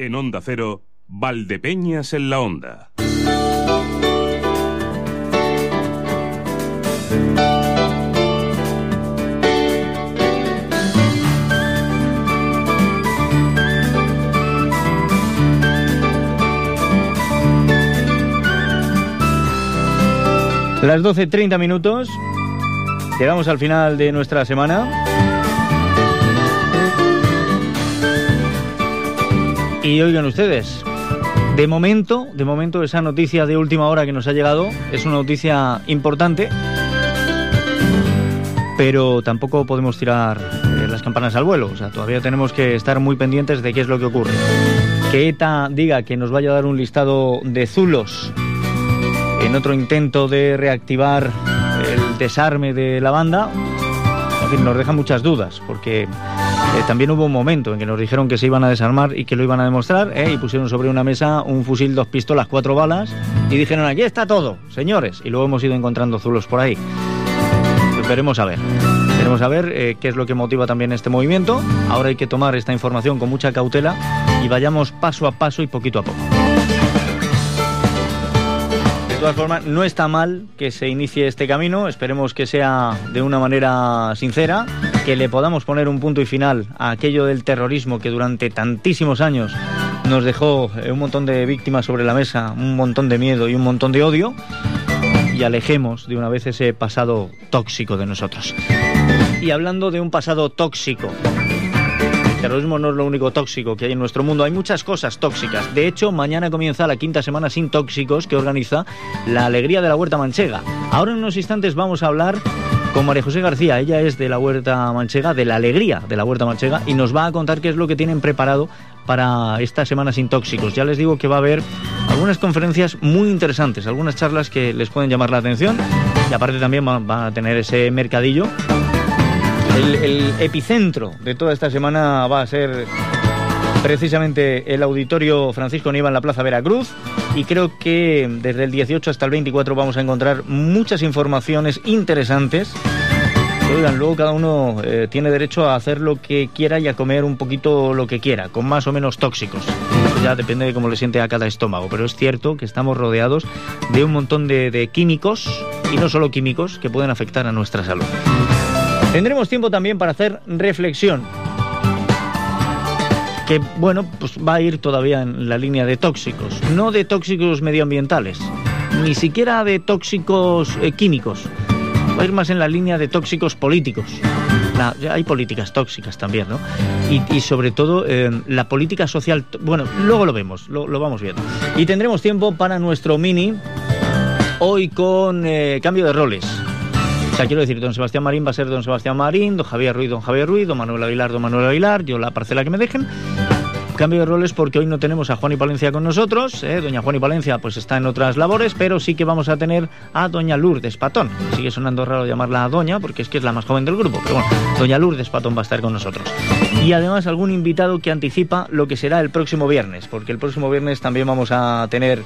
En Onda Cero, Valdepeñas en la Onda. Las 12.30 minutos. Llegamos al final de nuestra semana. Y oigan ustedes, de momento, de momento esa noticia de última hora que nos ha llegado es una noticia importante, pero tampoco podemos tirar eh, las campanas al vuelo, o sea, todavía tenemos que estar muy pendientes de qué es lo que ocurre. Que ETA diga que nos vaya a dar un listado de zulos en otro intento de reactivar el desarme de la banda, nos deja muchas dudas, porque eh, también hubo un momento en que nos dijeron que se iban a desarmar y que lo iban a demostrar, ¿eh? y pusieron sobre una mesa un fusil, dos pistolas, cuatro balas, y dijeron, aquí está todo, señores, y luego hemos ido encontrando zulos por ahí. Pues veremos a ver. Veremos a ver eh, qué es lo que motiva también este movimiento. Ahora hay que tomar esta información con mucha cautela y vayamos paso a paso y poquito a poco. De todas formas, no está mal que se inicie este camino, esperemos que sea de una manera sincera, que le podamos poner un punto y final a aquello del terrorismo que durante tantísimos años nos dejó eh, un montón de víctimas sobre la mesa, un montón de miedo y un montón de odio, y alejemos de una vez ese pasado tóxico de nosotros. Y hablando de un pasado tóxico, terrorismo no es lo único tóxico que hay en nuestro mundo, hay muchas cosas tóxicas. De hecho, mañana comienza la quinta semana sin tóxicos que organiza la Alegría de la Huerta Manchega. Ahora en unos instantes vamos a hablar con María José García, ella es de la Huerta Manchega, de la Alegría de la Huerta Manchega, y nos va a contar qué es lo que tienen preparado para esta semana sin tóxicos. Ya les digo que va a haber algunas conferencias muy interesantes, algunas charlas que les pueden llamar la atención, y aparte también van a tener ese mercadillo el, epicentro de toda esta semana va a ser precisamente el auditorio Francisco Nieva en la Plaza Veracruz y creo que desde el 18 hasta el 24 vamos a encontrar muchas informaciones interesantes. Oigan, luego cada uno eh, tiene derecho a hacer lo que quiera y a comer un poquito lo que quiera, con más o menos tóxicos. Ya depende de cómo le siente a cada estómago, pero es cierto que estamos rodeados de un montón de químicos, y no solo químicos, que pueden afectar a nuestra salud. Tendremos tiempo también para hacer reflexión. Que bueno, pues va a ir todavía en la línea de tóxicos, no de tóxicos medioambientales, ni siquiera de tóxicos eh, químicos. Va a ir más en la línea de tóxicos políticos. La, hay políticas tóxicas también, ¿no? Y, sobre todo eh, la política social. Bueno, luego lo vemos, lo, lo, vamos viendo. Y tendremos tiempo para nuestro mini hoy con eh, cambio de roles. Quiero decir, don Sebastián Marín va a ser don Sebastián Marín, don Javier Ruiz, don Javier Ruiz, don Manuel Aguilar, don Manuel Aguilar, yo la parcela que me dejen. Cambio de roles porque hoy no tenemos a Juan y Palencia con nosotros. ¿eh? Doña Juan y Palencia pues está en otras labores, pero sí que vamos a tener a Doña Lourdes Patón. Sigue sonando raro llamarla Doña porque es que es la más joven del grupo, pero bueno, Doña Lourdes Patón va a estar con nosotros. Y además algún invitado que anticipa lo que será el próximo viernes, porque el próximo viernes también vamos a tener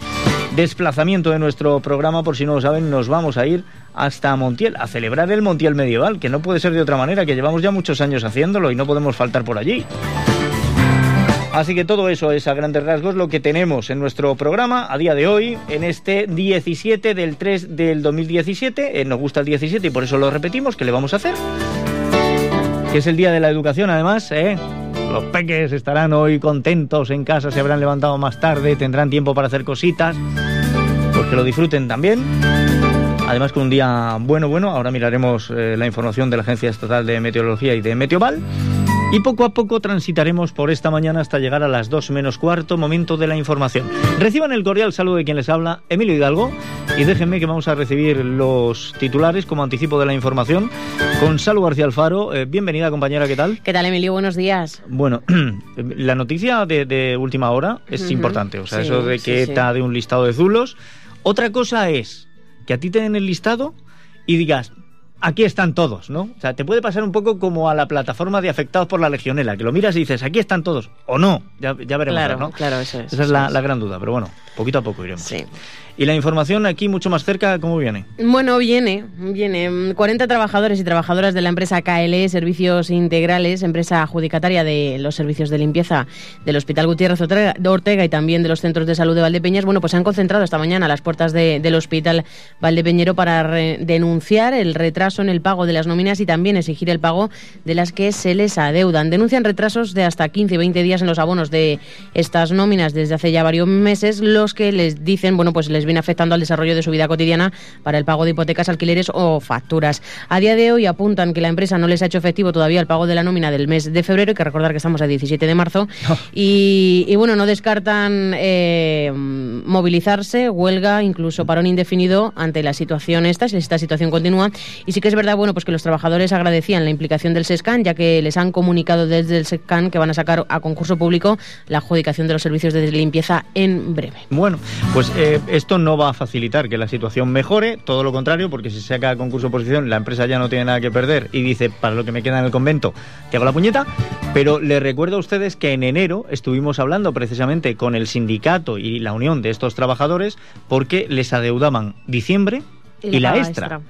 desplazamiento de nuestro programa, por si no lo saben, nos vamos a ir hasta Montiel, a celebrar el Montiel medieval, que no puede ser de otra manera, que llevamos ya muchos años haciéndolo y no podemos faltar por allí. Así que todo eso es a grandes rasgos lo que tenemos en nuestro programa a día de hoy, en este 17 del 3 del 2017. Eh, nos gusta el 17 y por eso lo repetimos, ¿qué le vamos a hacer? Que es el Día de la Educación, además, ¿eh? Los peques estarán hoy contentos en casa, se habrán levantado más tarde, tendrán tiempo para hacer cositas, pues que lo disfruten también. Además, con un día bueno, bueno, ahora miraremos eh, la información de la Agencia Estatal de Meteorología y de Meteoval. Y poco a poco transitaremos por esta mañana hasta llegar a las 2 menos cuarto, momento de la información. Reciban el cordial saludo de quien les habla, Emilio Hidalgo, y déjenme que vamos a recibir los titulares como anticipo de la información con Salud García Alfaro. Eh, bienvenida, compañera, ¿qué tal? ¿Qué tal, Emilio? Buenos días. Bueno, la noticia de, de última hora es uh -huh. importante, o sea, sí, eso de que sí, sí. de un listado de zulos. Otra cosa es que a ti te den el listado y digas, aquí están todos, ¿no? O sea, te puede pasar un poco como a la plataforma de afectados por la legionela, que lo miras y dices, aquí están todos, o no, ya, ya veremos, Claro, ¿no? claro, eso es, Esa es la, la gran duda, pero bueno, poquito a poco iremos. Sí. Y la información aquí mucho más cerca, ¿cómo viene? Bueno, viene, viene. 40 trabajadores y trabajadoras de la empresa KLE Servicios Integrales, empresa adjudicataria de los servicios de limpieza del Hospital Gutiérrez Ortega de Ortega y también de los centros de salud de Valdepeñas, bueno, pues se han concentrado esta mañana a las puertas de- del Hospital Valdepeñero para denunciar el retraso en el pago de las nóminas y también exigir el pago de las que se les adeudan. Denuncian retrasos de hasta 15 y 20 días en los abonos de estas nóminas desde hace ya varios meses, los que les dicen, bueno, pues les viene afectando al desarrollo de su vida cotidiana para el pago de hipotecas, alquileres o facturas. A día de hoy apuntan que la empresa no les ha hecho efectivo todavía el pago de la nómina del mes de febrero, hay que recordar que estamos a 17 de marzo, y, y, bueno, no descartan eh, movilizarse, huelga, incluso parón indefinido ante la situación esta, si esta situación continúa. Y sí que es verdad, bueno, pues que los trabajadores agradecían la implicación del SESCAN, ya que les han comunicado desde el SESCAN que van a sacar a concurso público la adjudicación de los servicios de limpieza en breve. Bueno, pues eh, esto no va a facilitar que la situación mejore, todo lo contrario, porque si se saca a concurso oposición, la empresa ya no tiene nada que perder y dice, para lo que me queda en el convento, te hago la puñeta. Pero les recuerdo a ustedes que en enero estuvimos hablando precisamente con el sindicato y la unión de estos trabajadores porque les adeudaban diciembre y, la, extra.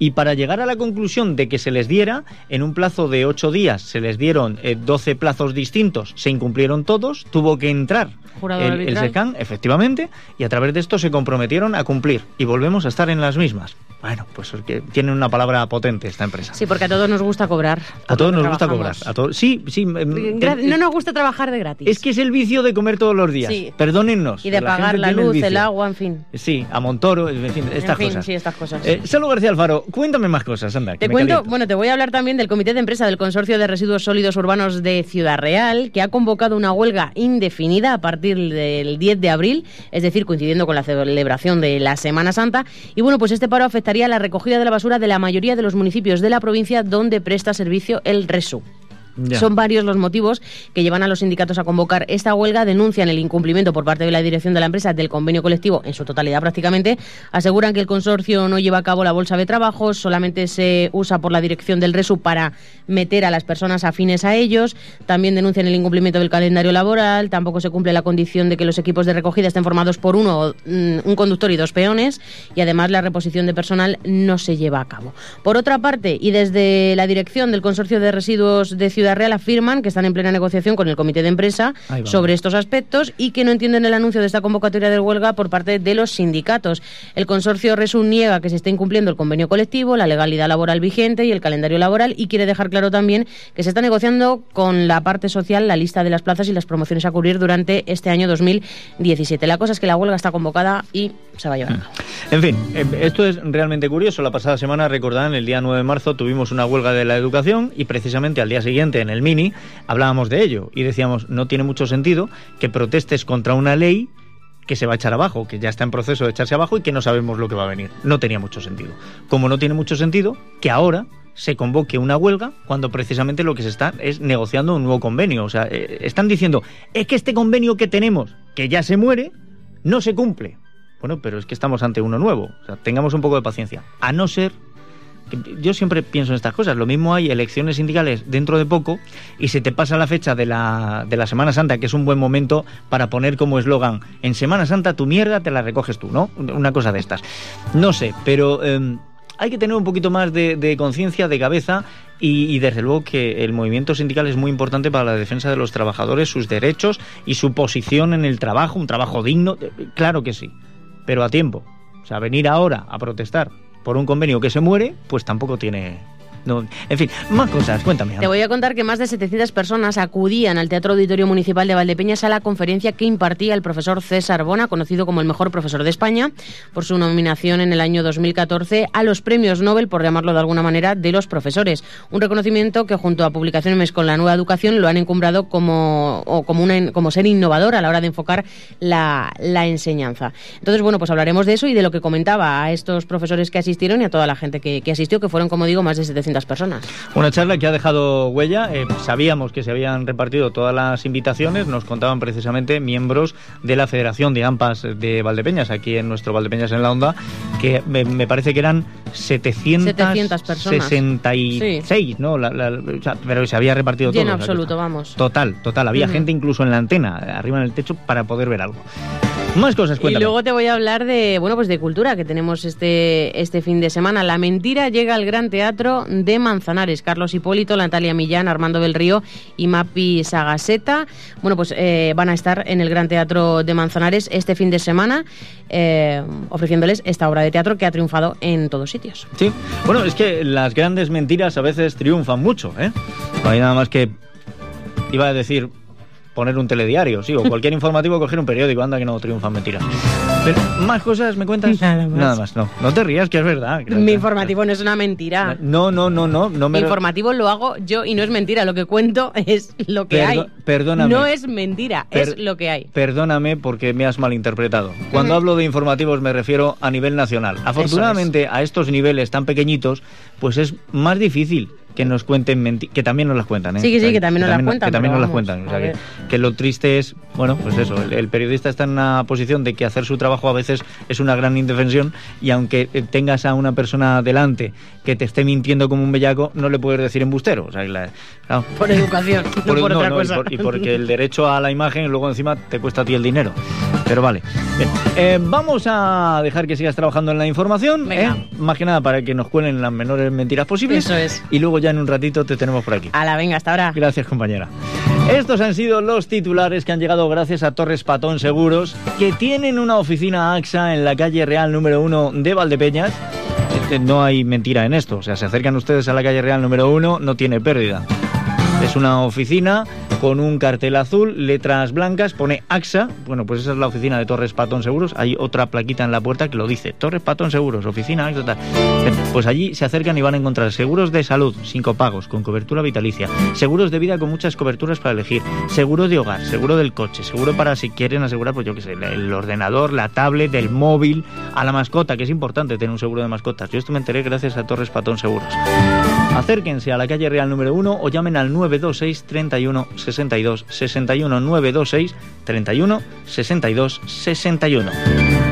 Y para llegar a la conclusión de que se les diera, en un plazo de ocho días se les dieron eh, 12 plazos distintos, se incumplieron todos, tuvo que entrar el, el. SECAN, efectivamente, y a través de esto se comprometieron a cumplir. Y volvemos a estar en las mismas. Bueno, pues es que tienen una palabra potente esta empresa. Sí, porque a todos nos gusta cobrar. a todos nos gusta cobrar. A todos, sí, sí. em, Gra- eh, No nos gusta trabajar de gratis. Es que es el vicio de comer todos los días. Sí. Perdónennos. y de pagar la luz, el, agua, en fin. Sí, a Montoro, en fin, estas en fin, cosas. sí, estas cosas. Eh, Salud García Alfaro, cuéntame más cosas, anda. Te cuento, caliento. bueno, te voy a hablar también del Comité de Empresa del Consorcio de Residuos Sólidos Urbanos de Ciudad Real, que ha convocado una huelga indefinida a partir del 10 de abril, es decir, coincidiendo con la celebración de la Semana Santa. Y bueno, pues este paro afectaría a la recogida de la basura de la mayoría de los municipios de la provincia donde presta servicio el RESU. Ya. Son varios los motivos que llevan a los sindicatos a convocar esta huelga. Denuncian el incumplimiento por parte de la dirección de la empresa del convenio colectivo en su totalidad prácticamente. Aseguran que el consorcio no lleva a cabo la bolsa de trabajo, solamente se usa por la dirección del RESU para meter a las personas afines a ellos. También denuncian el incumplimiento del calendario laboral. Tampoco se cumple la condición de que los equipos de recogida estén formados por uno, mm, un conductor y dos peones. Y además la reposición de personal no se lleva a cabo. Por otra parte, y desde la dirección del consorcio de residuos de Ciudad Real afirman que están en plena negociación con el comité de empresa sobre estos aspectos y que no entienden el anuncio de esta convocatoria de huelga por parte de los sindicatos. El consorcio Resun niega que se esté incumpliendo el convenio colectivo, la legalidad laboral vigente y el calendario laboral y quiere dejar claro también que se está negociando con la parte social la lista de las plazas y las promociones a cubrir durante este año 2017. La cosa es que la huelga está convocada y se va a llevar cabo. En fin, eh, esto es realmente curioso. La pasada semana, recordarán, el día 9 de marzo tuvimos una huelga de la educación y precisamente al día siguiente en el Mini hablábamos de ello y decíamos, no tiene mucho sentido que protestes contra una ley que se va a echar abajo, que ya está en proceso de echarse abajo y que no sabemos lo que va a venir. No tenía mucho sentido. Como no tiene mucho sentido que ahora se convoque una huelga cuando precisamente lo que se está es negociando un nuevo convenio. O sea, eh, están diciendo, es que este convenio que tenemos, que ya se muere, no se cumple. Bueno, pero es que estamos ante uno nuevo. O sea, tengamos un poco de paciencia. A no ser yo siempre pienso en estas cosas. Lo mismo hay elecciones sindicales dentro de poco y se te pasa la fecha de la, de la Semana Santa, que es un buen momento para poner como eslogan, en Semana Santa tu mierda te la recoges tú, ¿no? Una cosa de estas. No sé, pero eh, hay que tener un poquito más de, de conciencia, de cabeza y, y desde luego que el movimiento sindical es muy importante para la defensa de los trabajadores, sus derechos y su posición en el trabajo, un trabajo digno. Eh, Claro que sí, pero a tiempo. O sea, venir ahora a protestar por un convenio que se muere, pues tampoco tiene... no- En fin, más cosas, cuéntame. Te voy a contar que más de 700 personas acudían al Teatro Auditorio Municipal de Valdepeñas a la conferencia que impartía el profesor César Bona, conocido como el mejor profesor de España, por su nominación en el año 2014 a los premios Nobel, por llamarlo de alguna manera, de los profesores. Un reconocimiento que junto a publicaciones con la nueva educación lo han encumbrado como, o como, una, como ser innovador a la hora de enfocar la, la enseñanza. Entonces, bueno, pues hablaremos de eso y de lo que comentaba a estos profesores que asistieron y a toda la gente que, que asistió, que fueron, como digo, más de 700 700 personas. Una charla que ha dejado huella. Eh, sabíamos que se habían repartido todas las invitaciones. Nos contaban precisamente miembros de la Federación de AMPAs de Valdepeñas, aquí en nuestro Valdepeñas en la Onda, que me, parece que eran 766, ¿no? pero se había repartido todo. En absoluto, vamos. Total, total. Había gente incluso en la antena, arriba en el techo, para poder ver algo. Más cosas, cuéntame. Y luego te voy a hablar de, bueno, pues de cultura que tenemos este, este fin de semana. La mentira llega al Gran Teatro de Manzanares. Carlos Hipólito, Natalia Millán, Armando del Río y Mapi Sagaseta. Bueno, pues eh, van a estar en el Gran Teatro de Manzanares este fin de semana eh, ofreciéndoles esta obra de teatro que ha triunfado en todos sitios. Sí, bueno, es que las grandes mentiras a veces triunfan mucho, ¿eh? No hay nada más que iba a decir poner un telediario, sí, o cualquier informativo coger un periódico, anda que no triunfan mentiras. Pero, ¿Más cosas me cuentas? Nada más. Nada más, no. No te rías, que es verdad. Mi informativo no es una mentira. No, no, no, no. no me... Mi informativo lo hago yo y no es mentira. Lo que cuento es lo que hay. Perdóname. No es mentira, es lo que hay. Perdóname porque me has malinterpretado. Cuando hablo de informativos me refiero a nivel nacional. Afortunadamente, a estos niveles tan pequeñitos, pues es más difícil que nos cuenten mentiras, que también nos las cuentan, ¿eh? Sí, sí, que también nos las cuentan. Que también nos las cuentan. O sea, que, lo triste es, bueno, pues eso, el, periodista está en una posición de que hacer su trabajo a veces es una gran indefensión y aunque eh, tengas a una persona delante que te esté mintiendo como un bellaco, no le puedes decir embustero. O sea, Por educación, por, no por otra cosa. Y, porque el derecho a la imagen luego encima te cuesta a ti el dinero. Pero vale. Eh, vamos a dejar que sigas trabajando en la información. ¿eh? Más que nada para que nos cuelen las menores mentiras posibles. Eso es. Y luego ya en un ratito te tenemos por aquí. A la venga, hasta ahora. Gracias, compañera. Estos han sido los titulares que han llegado gracias a Torres Patón Seguros, que tienen una oficina AXA en la calle Real número 1 de Valdepeñas. Este, no hay mentira en esto, o sea, se acercan ustedes a la calle Real número 1, no tiene pérdida. Es una oficina con un cartel azul, letras blancas, pone AXA. Bueno, pues esa es la oficina de Torres Patón Seguros. Hay otra plaquita en la puerta que lo dice. Torres Patón Seguros, oficina AXA. Tal. Pues allí se acercan y van a encontrar seguros de salud, sin copagos, con cobertura vitalicia. Seguros de vida con muchas coberturas para elegir. Seguro de hogar, seguro del coche, seguro para si quieren asegurar, pues yo qué sé, el ordenador, la tablet, el móvil, a la mascota, que es importante tener un seguro de mascotas. Yo esto me enteré gracias a Torres Patón Seguros. Acérquense a la calle Real número 1 o llamen al 926 31 62 61 926 31 62 61.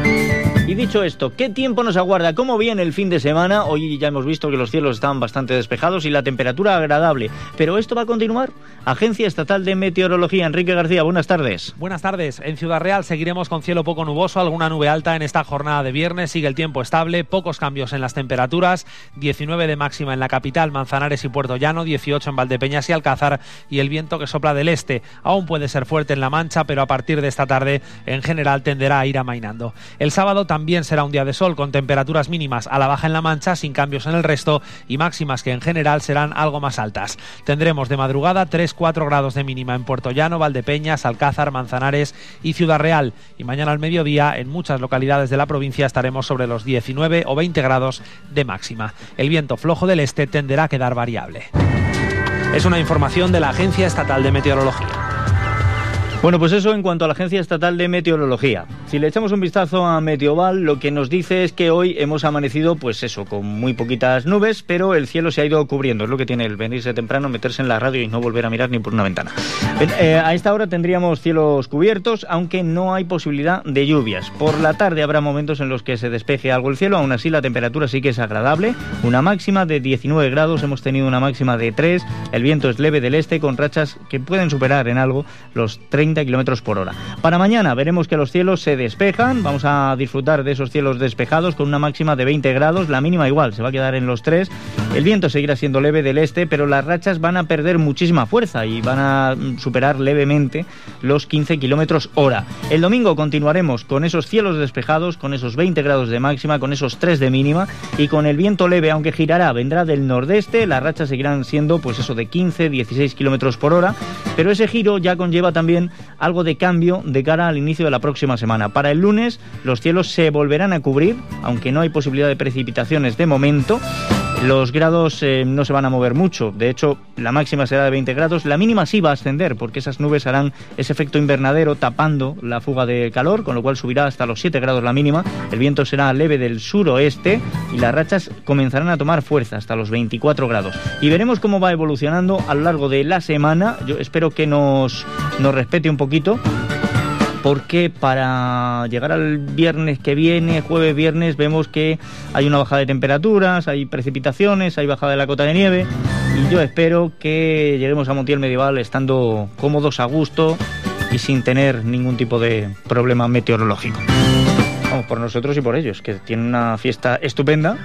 Y dicho esto, ¿qué tiempo nos aguarda? ¿Cómo viene el fin de semana? Hoy ya hemos visto que los cielos están bastante despejados y la temperatura agradable. ¿Pero esto va a continuar? Agencia Estatal de Meteorología, Enrique García, buenas tardes. Buenas tardes. En Ciudad Real seguiremos con cielo poco nuboso, alguna nube alta en esta jornada de viernes. Sigue el tiempo estable, pocos cambios en las temperaturas. 19 de máxima en la capital, Manzanares y Puerto Llano, 18 en Valdepeñas y Alcázar. Y el viento que sopla del este aún puede ser fuerte en La Mancha, pero a partir de esta tarde en general tenderá a ir amainando. El sábado también también será un día de sol con temperaturas mínimas a la baja en la mancha, sin cambios en el resto y máximas que en general serán algo más altas. Tendremos de madrugada 3-4 grados de mínima en Puerto Llano, Valdepeñas, Alcázar, Manzanares y Ciudad Real. Y mañana al mediodía en muchas localidades de la provincia estaremos sobre los 19 o 20 grados de máxima. El viento flojo del este tenderá a quedar variable. Es una información de la Agencia Estatal de Meteorología. Bueno, pues eso en cuanto a la Agencia Estatal de Meteorología. Si le echamos un vistazo a Meteoval, lo que nos dice es que hoy hemos amanecido, pues eso, con muy poquitas nubes, pero el cielo se ha ido cubriendo. Es lo que tiene el venirse temprano, meterse en la radio y no volver a mirar ni por una ventana. Eh, a esta hora tendríamos cielos cubiertos, aunque no hay posibilidad de lluvias. Por la tarde habrá momentos en los que se despeje algo el cielo, aún así la temperatura sí que es agradable. Una máxima de 19 grados, hemos tenido una máxima de 3, el viento es leve del este con rachas que pueden superar en algo los 30 kilómetros por hora. Para mañana veremos que los cielos se despejan, vamos a disfrutar de esos cielos despejados con una máxima de 20 grados, la mínima igual, se va a quedar en los 3. El viento seguirá siendo leve del este, pero las rachas van a perder muchísima fuerza y van a superar levemente los 15 kilómetros hora. El domingo continuaremos con esos cielos despejados, con esos 20 grados de máxima, con esos 3 de mínima y con el viento leve, aunque girará, vendrá del nordeste, las rachas seguirán siendo pues eso de 15, 16 kilómetros por hora, pero ese giro ya conlleva también algo de cambio de cara al inicio de la próxima semana. Para el lunes los cielos se volverán a cubrir, aunque no hay posibilidad de precipitaciones de momento. Los grados eh, no se van a mover mucho, de hecho la máxima será de 20 grados, la mínima sí va a ascender porque esas nubes harán ese efecto invernadero tapando la fuga de calor, con lo cual subirá hasta los 7 grados la mínima, el viento será leve del suroeste y las rachas comenzarán a tomar fuerza hasta los 24 grados. Y veremos cómo va evolucionando a lo largo de la semana, yo espero que nos, nos respete un poquito porque para llegar al viernes que viene, jueves, viernes, vemos que hay una bajada de temperaturas, hay precipitaciones, hay bajada de la cota de nieve y yo espero que lleguemos a Montiel Medieval estando cómodos, a gusto y sin tener ningún tipo de problema meteorológico. Vamos, por nosotros y por ellos, que tienen una fiesta estupenda,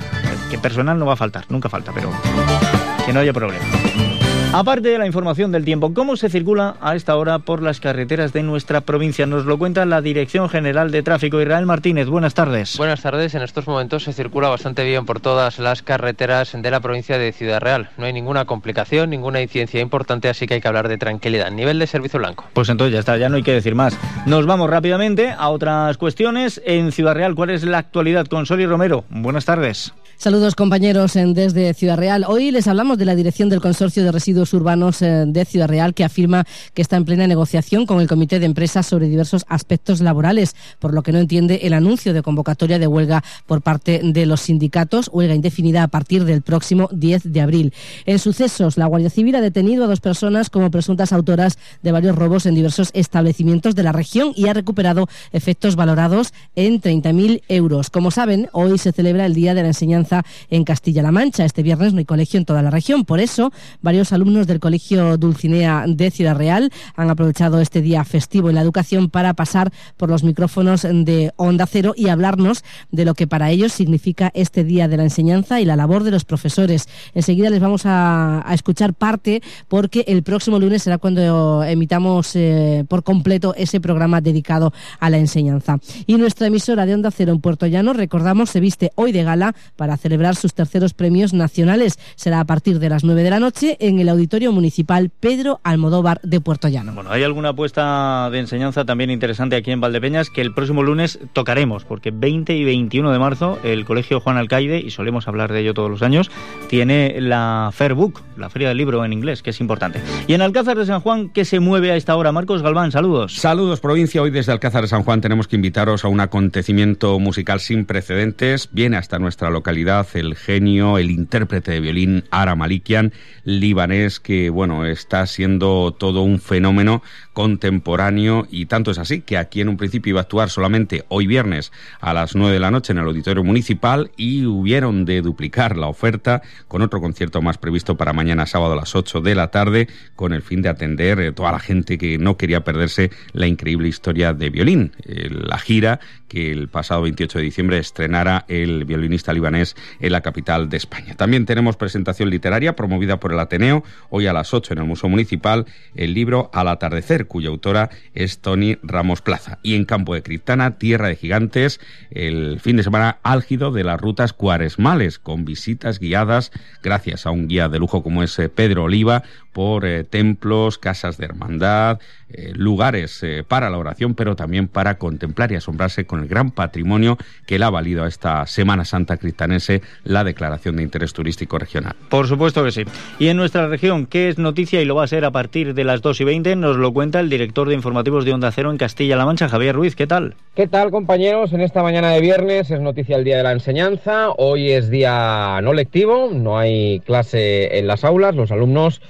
que personal no va a faltar, nunca falta, pero que no haya problema. Aparte de la información del tiempo, ¿cómo se circula a esta hora por las carreteras de nuestra provincia? Nos lo cuenta la Dirección General de Tráfico. Israel Martínez, buenas tardes. Buenas tardes. En estos momentos se circula bastante bien por todas las carreteras de la provincia de Ciudad Real. No hay ninguna complicación, ninguna incidencia importante, así que hay que hablar de tranquilidad. Nivel de servicio blanco. Pues entonces ya está, ya no hay que decir más. Nos vamos rápidamente a otras cuestiones. En Ciudad Real, ¿cuál es la actualidad con Soli Romero? Buenas tardes. Saludos compañeros en desde Ciudad Real. Hoy les hablamos de la dirección del Consorcio de Residuos Urbanos eh, de Ciudad Real que afirma que está en plena negociación con el Comité de Empresas sobre diversos aspectos laborales, por lo que no entiende el anuncio de convocatoria de huelga por parte de los sindicatos, huelga indefinida a partir del próximo 10 de abril. En sucesos, la Guardia Civil ha detenido a dos personas como presuntas autoras de varios robos en diversos establecimientos de la región y ha recuperado efectos valorados en 30.000 euros. Como saben, hoy se celebra el Día de la Enseñanza en Castilla-La Mancha. Este viernes no hay colegio en toda la región. Por eso, varios alumnos del Colegio Dulcinea de Ciudad Real han aprovechado este día festivo en la educación para pasar por los micrófonos de Onda Cero y hablarnos de lo que para ellos significa este Día de la Enseñanza y la labor de los profesores. Enseguida les vamos a, escuchar parte porque el próximo lunes será cuando emitamos eh, por completo ese programa dedicado a la enseñanza. Y nuestra emisora de Onda Cero en Puerto Llano, recordamos, se viste hoy de gala para celebrar sus terceros premios nacionales. Será a partir de las 9 de la noche en el Auditorio Municipal Pedro Almodóvar de Puerto Llano. Bueno, hay alguna apuesta de enseñanza también interesante aquí en Valdepeñas que el próximo lunes tocaremos, porque 20 y 21 de marzo el Colegio Juan Alcaide, y solemos hablar de ello todos los años, tiene la Fair Book, la Feria del Libro en inglés, que es importante. Y en Alcázar de San Juan, ¿qué se mueve a esta hora? Marcos Galván, saludos. Saludos, provincia. Hoy desde Alcázar de San Juan tenemos que invitaros a un acontecimiento musical sin precedentes. Viene hasta nuestra localidad el genio, el intérprete de violín Ara Malikian, libanés, que bueno, está siendo todo un fenómeno contemporáneo y tanto es así que aquí en un principio iba a actuar solamente hoy viernes a las 9 de la noche en el auditorio municipal y hubieron de duplicar la oferta con otro concierto más previsto para mañana sábado a las 8 de la tarde con el fin de atender eh, toda la gente que no quería perderse la increíble historia de violín, eh, la gira que el pasado 28 de diciembre estrenara el violinista libanés en la capital de España. También tenemos presentación literaria promovida por el Ateneo hoy a las 8 en el Museo Municipal el libro Al atardecer cuya autora es Tony Ramos Plaza. Y en Campo de Criptana, Tierra de Gigantes, el fin de semana álgido de las rutas cuaresmales, con visitas guiadas, gracias a un guía de lujo como es eh, Pedro Oliva, por eh, templos, casas de hermandad, eh, lugares para la oración, pero también para contemplar y asombrarse con el gran patrimonio que le ha valido a esta Semana Santa cristanense la declaración de interés turístico regional. Por supuesto que sí. Y en nuestra región, ¿qué es noticia y lo va a ser a partir de las 2 y 20? Nos lo cuenta el director de informativos de Onda Cero en Castilla-La Mancha, Javier Ruiz. ¿Qué tal? ¿Qué tal, compañeros? En esta mañana de viernes es noticia el Día de la Enseñanza. Hoy es día no lectivo, no hay clase en las aulas. Los alumnos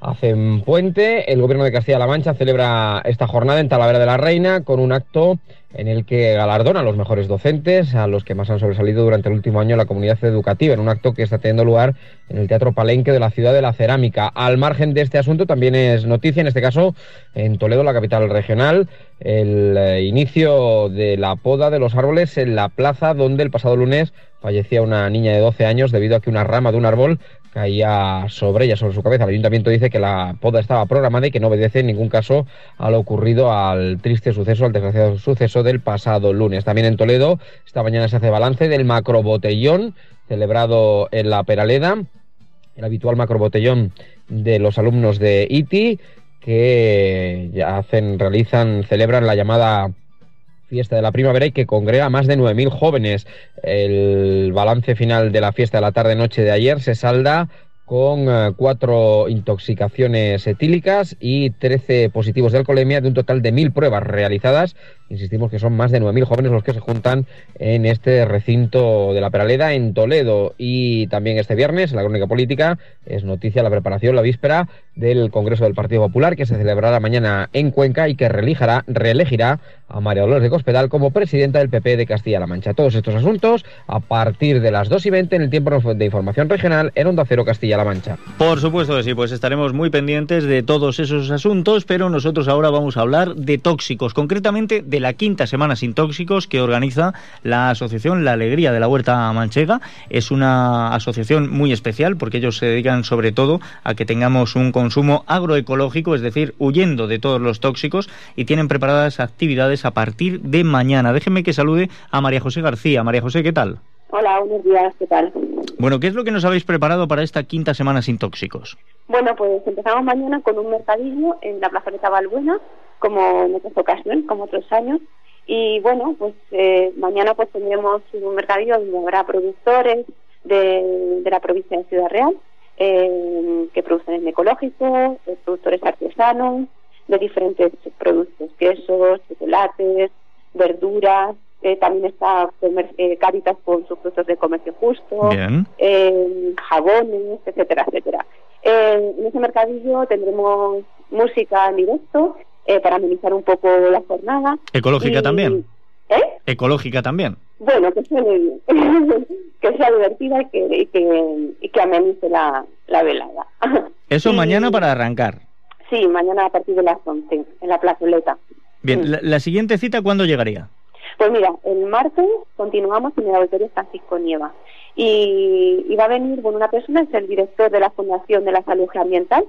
hacen puente. El gobierno de Castilla-La Mancha celebra esta jornada en Talavera de la Reina con un acto en el que galardona a los mejores docentes, a los que más han sobresalido durante el último año en la comunidad educativa, en un acto que está teniendo lugar en el Teatro Palenque de la Ciudad de la Cerámica. Al margen de este asunto, también es noticia, en este caso, en Toledo, la capital regional, el eh, inicio de la poda de los árboles en la plaza donde el pasado lunes fallecía una niña de 12 años debido a que una rama de un árbol caía sobre ella, sobre su cabeza. El ayuntamiento dice que la poda estaba programada y que no obedece en ningún caso a lo ocurrido al triste suceso, al desgraciado suceso del pasado lunes. También en Toledo, esta mañana se hace balance del macrobotellón celebrado en la Peraleda, el habitual macrobotellón de los alumnos de ITI que hacen, realizan, celebran la llamada fiesta de la primavera y que congrega más de 9.000 jóvenes. El balance final de la fiesta de la tarde-noche de ayer se salda con eh, cuatro intoxicaciones etílicas y 13 positivos de alcoholemia de un total de 1.000 pruebas realizadas Insistimos que son más de 9.000 jóvenes los que se juntan en este recinto de la Peraleda en Toledo. Y también este viernes, en la crónica política, es noticia la preparación, la víspera del Congreso del Partido Popular, que se celebrará mañana en Cuenca y que reelegirá, a María Dolores de Cospedal como presidenta del PP de Castilla-La Mancha. Todos estos asuntos a partir de las 2 y 20 en el tiempo de información regional en Onda Cero Castilla-La Mancha. Por supuesto que sí, pues estaremos muy pendientes de todos esos asuntos, pero nosotros ahora vamos a hablar de tóxicos, concretamente de la quinta semana sin tóxicos que organiza la asociación La Alegría de la Huerta Manchega. Es una asociación muy especial porque ellos se dedican sobre todo a que tengamos un consumo agroecológico, es decir, huyendo de todos los tóxicos y tienen preparadas actividades a partir de mañana. Déjenme que salude a María José García. María José, ¿qué tal? Hola, buenos días, ¿qué tal? Bueno, ¿qué es lo que nos habéis preparado para esta quinta semana sin tóxicos? Bueno, pues empezamos mañana con un mercadillo en la plazoleta Balbuena como en otras ocasiones, como otros años. Y bueno, pues eh, mañana pues tendremos un mercadillo donde habrá productores de, de la provincia de Ciudad Real eh, que producen en ecológico, eh, productores artesanos de diferentes productos, quesos, chocolates, verduras. también está Caritas con sus productos de comercio justo, jabones, etcétera, etcétera. en ese mercadillo tendremos música en directo eh, para amenizar un poco la jornada. ¿Ecológica también? ¿Eh? ¿Ecológica también? Bueno, que sea que sea divertida y que, y que, amenice la, velada. Eso mañana para arrancar. Sí, mañana a partir de las 11, en la plazoleta. Bien, la, siguiente cita, ¿cuándo llegaría? Pues mira, el martes continuamos en el auditorio Francisco Nieva. Y, y va a venir bueno, una persona, es el director de la Fundación de la Salud Ambiental,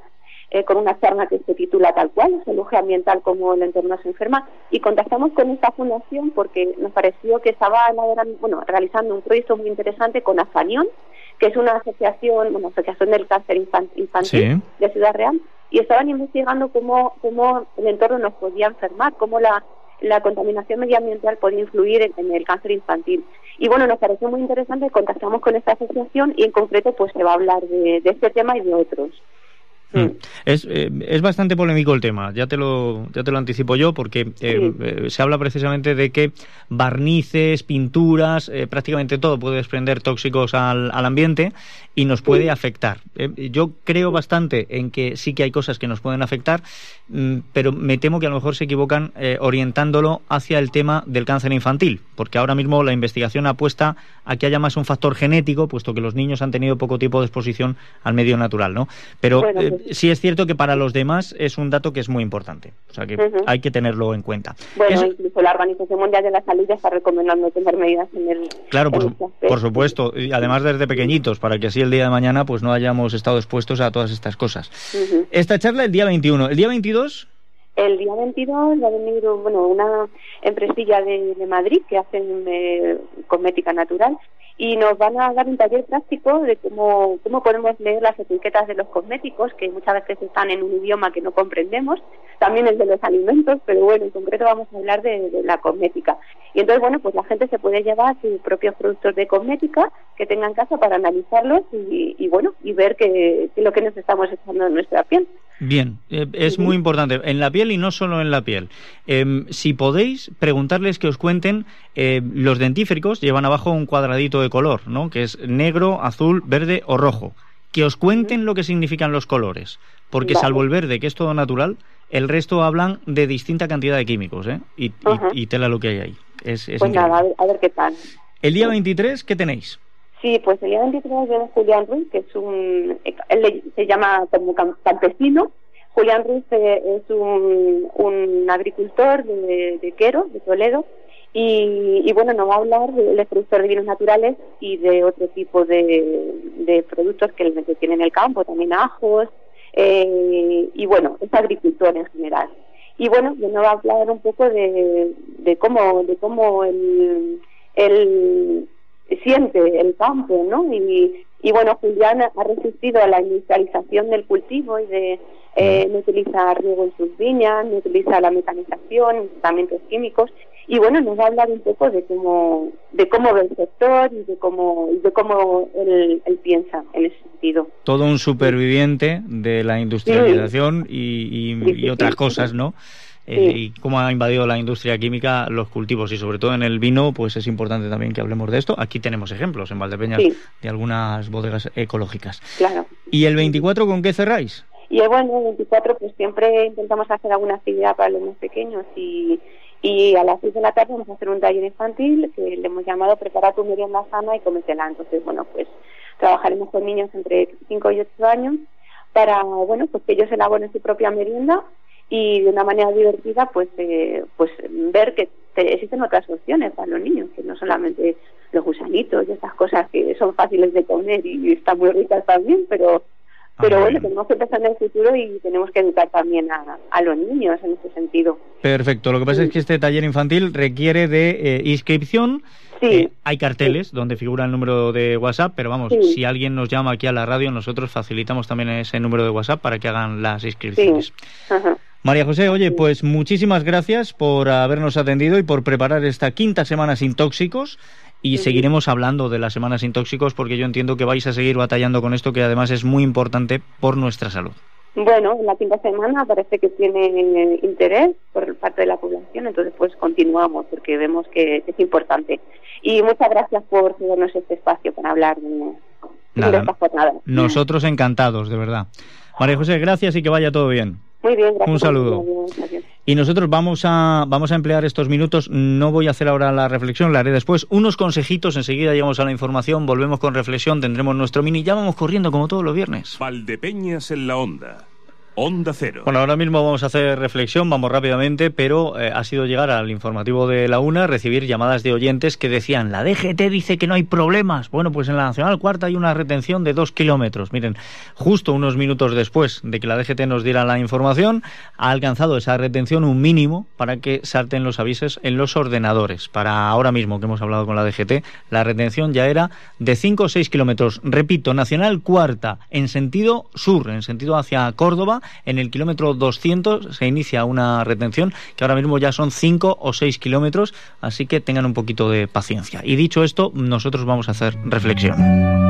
eh, con una charla que se titula tal cual, Salud Ambiental como el entorno se enferma, y contactamos con esta fundación porque nos pareció que estaba bueno, realizando un proyecto muy interesante con Afanión, que es una asociación, una asociación del cáncer infantil de Ciudad Real, y estaban investigando cómo, cómo el entorno nos podía enfermar, cómo la, la contaminación medioambiental podía influir en, el cáncer infantil. Y bueno, nos pareció muy interesante, contactamos con esta asociación y en concreto pues se va a hablar de este tema y de otros. Mm. Es, eh, es, bastante polémico el tema, ya te lo, ya te lo anticipo yo, porque eh, eh, se habla precisamente de que barnices, pinturas, prácticamente todo puede desprender tóxicos al, al ambiente y nos puede afectar. yo creo bastante en que sí que hay cosas que nos pueden afectar, mm, pero me temo que a lo mejor se equivocan orientándolo hacia el tema del cáncer infantil, porque ahora mismo la investigación apuesta a que haya más un factor genético, puesto que los niños han tenido poco tiempo de exposición al medio natural, ¿no? Pero sí es cierto que para los demás es un dato que es muy importante. O sea que hay que tenerlo en cuenta. Bueno, incluso la Organización Mundial de la Salud ya está recomendando tener medidas en el. Claro, por, por, supuesto. Y además desde pequeñitos, para que así el día de mañana pues no hayamos estado expuestos a todas estas cosas. Esta charla el día 21. ¿El día 22? El día 22 va a venir bueno, una empresilla de, Madrid que hacen eh, cosmética natural y nos van a dar un taller práctico de cómo, cómo podemos leer las etiquetas de los cosméticos, que muchas veces están en un idioma que no comprendemos, también el de los alimentos, pero bueno, en concreto vamos a hablar de, la cosmética. Y entonces, bueno, pues la gente se puede llevar sus propios productos de cosmética que tenga en casa para analizarlos y, bueno, y ver qué es lo que nos estamos echando en nuestra piel. Bien, eh, es muy importante, en la piel y no solo en la piel. Em, si podéis, preguntarles que os cuenten, eh, los dentífricos llevan abajo un cuadradito de color, ¿no? que es negro, azul, verde o rojo. Que os cuenten lo que significan los colores, porque salvo el verde, que es todo natural, el resto hablan de distinta cantidad de químicos, ¿eh? Y, y, tela lo que hay ahí. Es, pues nada, a ver, qué tal. El día 23, ¿qué tenéis? Sí, pues el día 23 viene Julián Ruiz, que es un, él se llama como campesino. Julián Ruiz eh, es un, un agricultor de, Quero, de Toledo, y, y, bueno, nos va a hablar del productor de vinos naturales y de otro tipo de, de productos que, que tiene en el campo, también ajos, eh, y bueno, es agricultor en general. Y bueno, nos va a hablar un poco de, de cómo, de cómo el, el siente el campo, ¿no? Y, y bueno, Julián ha resistido a la industrialización del cultivo y de eh, no utilizar riego en sus viñas, no utiliza la mecanización, tratamientos químicos. y bueno, nos va a hablar un poco de cómo, de cómo ve el sector y de cómo, de cómo él, piensa en ese sentido. Todo un superviviente de la industrialización y, otras cosas, ¿no? Eh, y cómo ha invadido la industria química los cultivos y sobre todo en el vino, pues es importante también que hablemos de esto. Aquí tenemos ejemplos en Valdepeñas de algunas bodegas ecológicas. Claro. ¿Y el 24 con qué cerráis? Y bueno, el 24 pues siempre intentamos hacer alguna actividad para los más pequeños y y a las seis de la tarde vamos a hacer un taller infantil que le hemos llamado Prepara tu merienda sana y cómetela. Entonces, bueno, pues trabajaremos con niños entre 5 y 8 años para, bueno, pues que ellos elaboren su propia merienda y de una manera divertida, pues, eh, pues ver que existen otras opciones para los niños, que no solamente los gusanitos y esas cosas que son fáciles de comer y están muy ricas también, pero pero ah, bueno, tenemos que pensar en el futuro y tenemos que educar también a, los niños en ese sentido. Perfecto. Lo que pasa es que este taller infantil requiere de eh, inscripción. Sí. Eh, hay carteles donde figura el número de WhatsApp, pero vamos, si alguien nos llama aquí a la radio, nosotros facilitamos también ese número de WhatsApp para que hagan las inscripciones. María José, oye, pues muchísimas gracias por habernos atendido y por preparar esta quinta semana sin tóxicos y seguiremos hablando de las semanas sin tóxicos porque yo entiendo que vais a seguir batallando con esto que además es muy importante por nuestra salud. Bueno, en la quinta semana parece que tiene interés por parte de la población, entonces pues continuamos porque vemos que, es importante. Y muchas gracias por darnos este espacio para hablar de, Nada, Nosotros encantados, de verdad. María José, gracias y que vaya todo bien. Muy bien, gracias. Un saludo. Y nosotros vamos a, vamos a emplear estos minutos, no voy a hacer ahora la reflexión, la haré después, unos consejitos, enseguida llegamos a la información, volvemos con reflexión, tendremos nuestro mini, ya vamos corriendo como todos los viernes. Valdepeñas en la onda. Onda Cero. Bueno, ahora mismo vamos a hacer reflexión, vamos rápidamente, pero eh, ha sido llegar al informativo de la UNA, recibir llamadas de oyentes que decían, la DGT dice que no hay problemas. Bueno, pues en la Nacional Cuarta hay una retención de dos kilómetros. Miren, justo unos minutos después de que la DGT nos diera la información, ha alcanzado esa retención un mínimo para que salten los avisos en los ordenadores. Para ahora mismo que hemos hablado con la DGT, la retención ya era de 5 o 6 kilómetros. Repito, Nacional Cuarta, en sentido sur, en sentido hacia Córdoba, en el kilómetro 200 se inicia una retención que ahora mismo ya son 5 o 6 kilómetros, así que tengan un poquito de paciencia. Y dicho esto, nosotros vamos a hacer reflexión.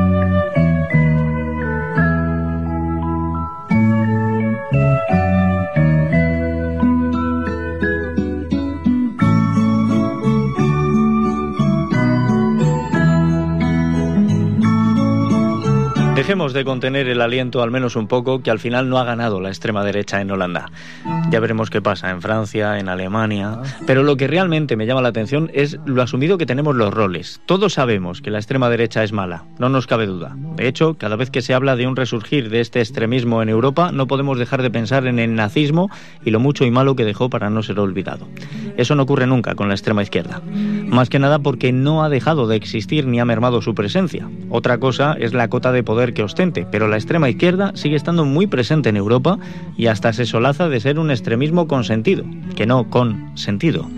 Dejemos de contener el aliento al menos un poco, que al final no ha ganado la extrema derecha en Holanda. Ya veremos qué pasa en Francia, en Alemania. Pero lo que realmente me llama la atención es lo asumido que tenemos los roles. Todos sabemos que la extrema derecha es mala, no nos cabe duda. De hecho, cada vez que se habla de un resurgir de este extremismo en Europa, no podemos dejar de pensar en el nazismo y lo mucho y malo que dejó para no ser olvidado. Eso no ocurre nunca con la extrema izquierda. Más que nada porque no ha dejado de existir ni ha mermado su presencia. Otra cosa es la cota de poder que ostente, pero la extrema izquierda sigue estando muy presente en Europa y hasta se solaza de ser un extremismo con sentido, que no con sentido.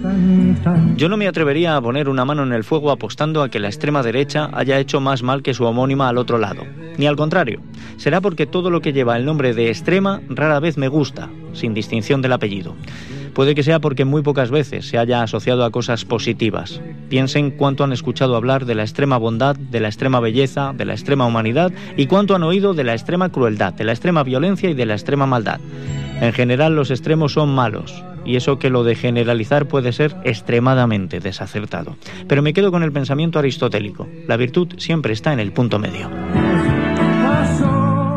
Yo no me atrevería a poner una mano en el fuego apostando a que la extrema derecha haya hecho más mal que su homónima al otro lado, ni al contrario. Será porque todo lo que lleva el nombre de extrema rara vez me gusta, sin distinción del apellido. Puede que sea porque muy pocas veces se haya asociado a cosas positivas. Piensen cuánto han escuchado hablar de la extrema bondad, de la extrema belleza, de la extrema humanidad y cuánto han oído de la extrema crueldad, de la extrema violencia y de la extrema maldad. En general los extremos son malos, y eso que lo de generalizar puede ser extremadamente desacertado. Pero me quedo con el pensamiento aristotélico. La virtud siempre está en el punto medio.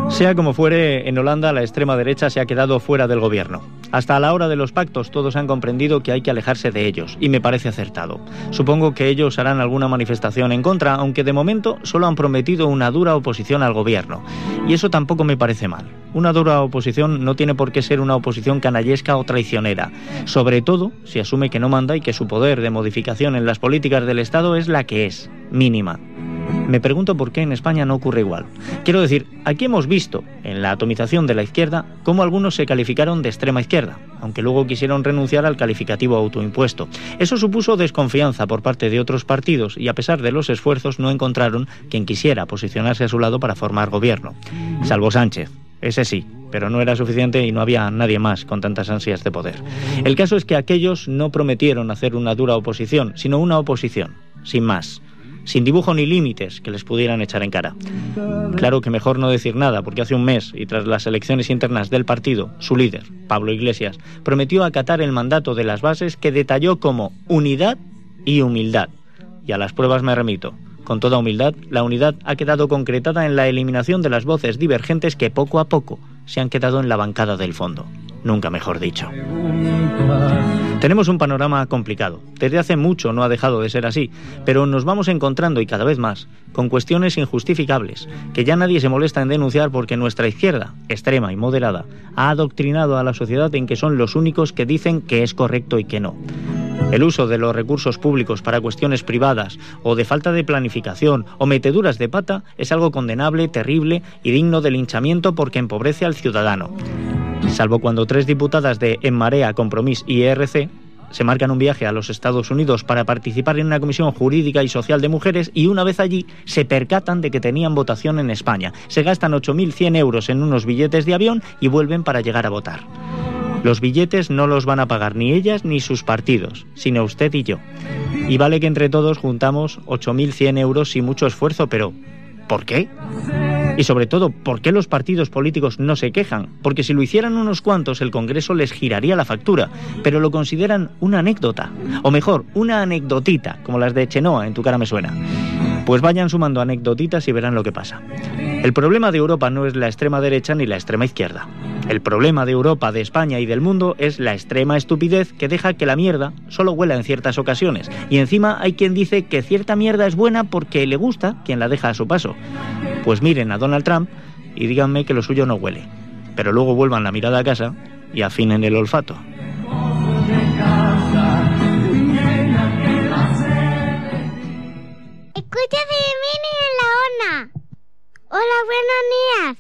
Sea como fuere, en Holanda la extrema derecha se ha quedado fuera del gobierno. Hasta la hora de los pactos todos han comprendido que hay que alejarse de ellos, y me parece acertado. Supongo que ellos harán alguna manifestación en contra, aunque de momento solo han prometido una dura oposición al gobierno. Y eso tampoco me parece mal. Una dura oposición no tiene por qué ser una oposición canallesca o traicionera, sobre todo si asume que no manda y que su poder de modificación en las políticas del Estado es la que es, mínima. Me pregunto por qué en España no ocurre igual. Quiero decir, aquí hemos visto, en la atomización de la izquierda, cómo algunos se calificaron de extrema izquierda, aunque luego quisieron renunciar al calificativo autoimpuesto. Eso supuso desconfianza por parte de otros partidos y a pesar de los esfuerzos no encontraron quien quisiera posicionarse a su lado para formar gobierno. Salvo Sánchez. Ese sí, pero no era suficiente y no había nadie más con tantas ansias de poder. El caso es que aquellos no prometieron hacer una dura oposición, sino una oposición, sin más sin dibujo ni límites que les pudieran echar en cara. Claro que mejor no decir nada, porque hace un mes, y tras las elecciones internas del partido, su líder, Pablo Iglesias, prometió acatar el mandato de las bases que detalló como unidad y humildad. Y a las pruebas me remito. Con toda humildad, la unidad ha quedado concretada en la eliminación de las voces divergentes que poco a poco se han quedado en la bancada del fondo. Nunca mejor dicho. Tenemos un panorama complicado. Desde hace mucho no ha dejado de ser así, pero nos vamos encontrando y cada vez más con cuestiones injustificables que ya nadie se molesta en denunciar porque nuestra izquierda, extrema y moderada, ha adoctrinado a la sociedad en que son los únicos que dicen que es correcto y que no. El uso de los recursos públicos para cuestiones privadas o de falta de planificación o meteduras de pata es algo condenable, terrible y digno de linchamiento porque empobrece al ciudadano. Salvo cuando tres diputadas de En Marea, Compromís y ERC se marcan un viaje a los Estados Unidos para participar en una comisión jurídica y social de mujeres y una vez allí se percatan de que tenían votación en España. Se gastan 8.100 euros en unos billetes de avión y vuelven para llegar a votar. Los billetes no los van a pagar ni ellas ni sus partidos, sino usted y yo. Y vale que entre todos juntamos 8.100 euros sin mucho esfuerzo, pero ¿por qué? Y sobre todo, ¿por qué los partidos políticos no se quejan? Porque si lo hicieran unos cuantos, el Congreso les giraría la factura, pero lo consideran una anécdota, o mejor, una anecdotita, como las de Chenoa, en tu cara me suena. Pues vayan sumando anecdotitas y verán lo que pasa. El problema de Europa no es la extrema derecha ni la extrema izquierda. El problema de Europa, de España y del mundo es la extrema estupidez que deja que la mierda solo huela en ciertas ocasiones. Y encima hay quien dice que cierta mierda es buena porque le gusta quien la deja a su paso. Pues miren a Donald Trump y díganme que lo suyo no huele. Pero luego vuelvan la mirada a casa y afinen el olfato. Escucha Mini en la ONA. Hola, buenos días.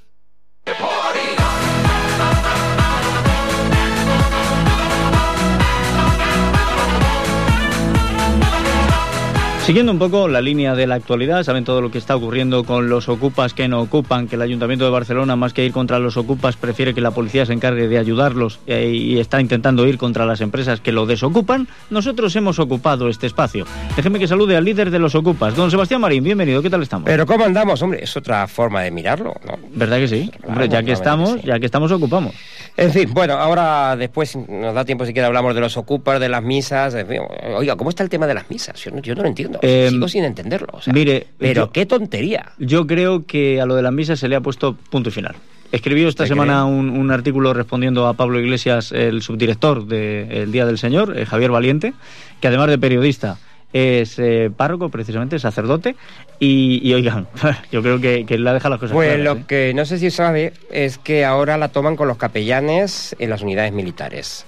Siguiendo un poco la línea de la actualidad, saben todo lo que está ocurriendo con los ocupas que no ocupan, que el Ayuntamiento de Barcelona, más que ir contra los ocupas, prefiere que la policía se encargue de ayudarlos eh, y está intentando ir contra las empresas que lo desocupan. Nosotros hemos ocupado este espacio. Déjeme que salude al líder de los ocupas, don Sebastián Marín. Bienvenido, ¿qué tal estamos? Pero ¿cómo andamos? Hombre, es otra forma de mirarlo, ¿no? ¿Verdad que sí? Hombre, ya que estamos, ya que estamos, ocupamos. En fin, bueno, ahora después nos da tiempo si quiere hablamos de los ocupas, de las misas. en fin. Oiga, ¿cómo está el tema de las misas? Yo no, yo no lo entiendo. Eh, Sigo sin entenderlo. o sea, Mire, pero yo- qué tontería. Yo creo que a lo de las misas se le ha puesto punto y final. Escribió esta ¿Usted semana un, un artículo respondiendo a Pablo Iglesias, el subdirector de El Día del Señor, eh, Javier Valiente, que además de periodista es eh, párroco, precisamente, sacerdote, y, y oigan, yo creo que, que le ha dejado las cosas Pues claras, lo ¿eh? que no sé si sabe es que ahora la toman con los capellanes en las unidades militares.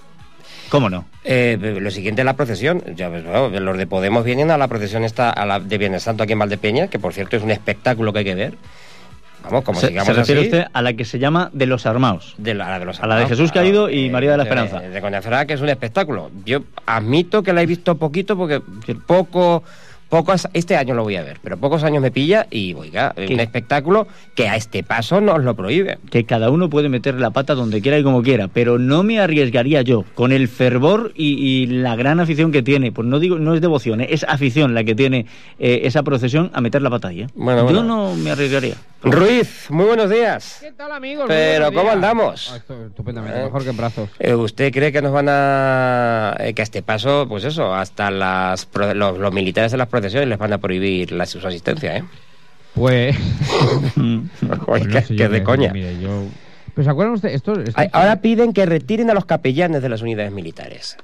¿Cómo no? Eh, lo siguiente es la procesión. Ya, ves, bueno, los de Podemos vienen a la procesión esta, a la de Viernes Santo aquí en Valdepeña, que por cierto es un espectáculo que hay que ver. Vamos, como se, sigamos se refiere así, usted a la que se llama de los armados. de la, a la de los a la de armados, Jesús Caído y eh, María de la de- Esperanza. De, Coñacerá, que es un espectáculo. Yo admito que la he visto poquito porque poco... Pocos, este año lo voy a ver, pero pocos años me pilla y, oiga, ¿Qué? un espectáculo que a este paso nos lo prohíbe. que cada uno puede meter la pata donde quiera y como quiera, pero no me arriesgaría yo, con el fervor y, y la gran afición que tiene, pues no digo, no es devoción, ¿eh? es afición la que tiene eh, esa procesión a meter la pata ahí. ¿eh? Bueno, yo bueno. no me arriesgaría. Ruiz, muy buenos días. ¿Qué tal, amigos? Pero, ¿cómo días. andamos? Ah, esto- estupendamente, Eh. mejor que en brazos. Eh, ¿Usted cree que nos van a... eh, que a este paso, pues eso, hasta las pro- los, los militares de las procesiones les van a prohibir la, su asistencia, ¿eh? Pues. Oiga, pues no que yo de coña. mire, yo... Pero ¿se acuerdan ustedes? Esto, Ahora piden que retiren a los capellanes de las unidades militares.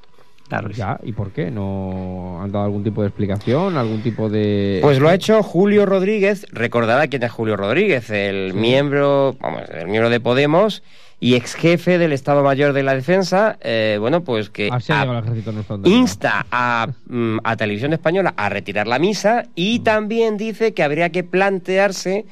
Claro, Ya, ¿y por qué? ¿No han dado algún tipo de explicación? ¿Algún tipo de...? Pues lo ha hecho Julio Rodríguez. Recordará quién es Julio Rodríguez, el miembro, vamos, el miembro de Podemos y ex jefe del Estado Mayor de la Defensa. eh, bueno, pues que Así ha a- llegado el ejército nuestro andando. insta a, mm, a Televisión Española a retirar la misa y Mm. también dice que habría que plantearse,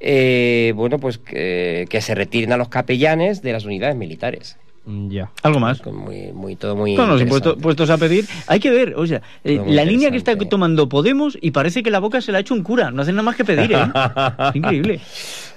eh, bueno, pues que, que se retiren a los capellanes de las unidades militares. Mm, Ya. ¿Algo más? Muy, muy, todo muy. No, no, si interesante. puesto- puestos a pedir, hay que ver, o sea, eh, la línea que está tomando Podemos y parece que la boca se la ha hecho un cura, no hacen nada más que pedir, ¿eh? Es increíble.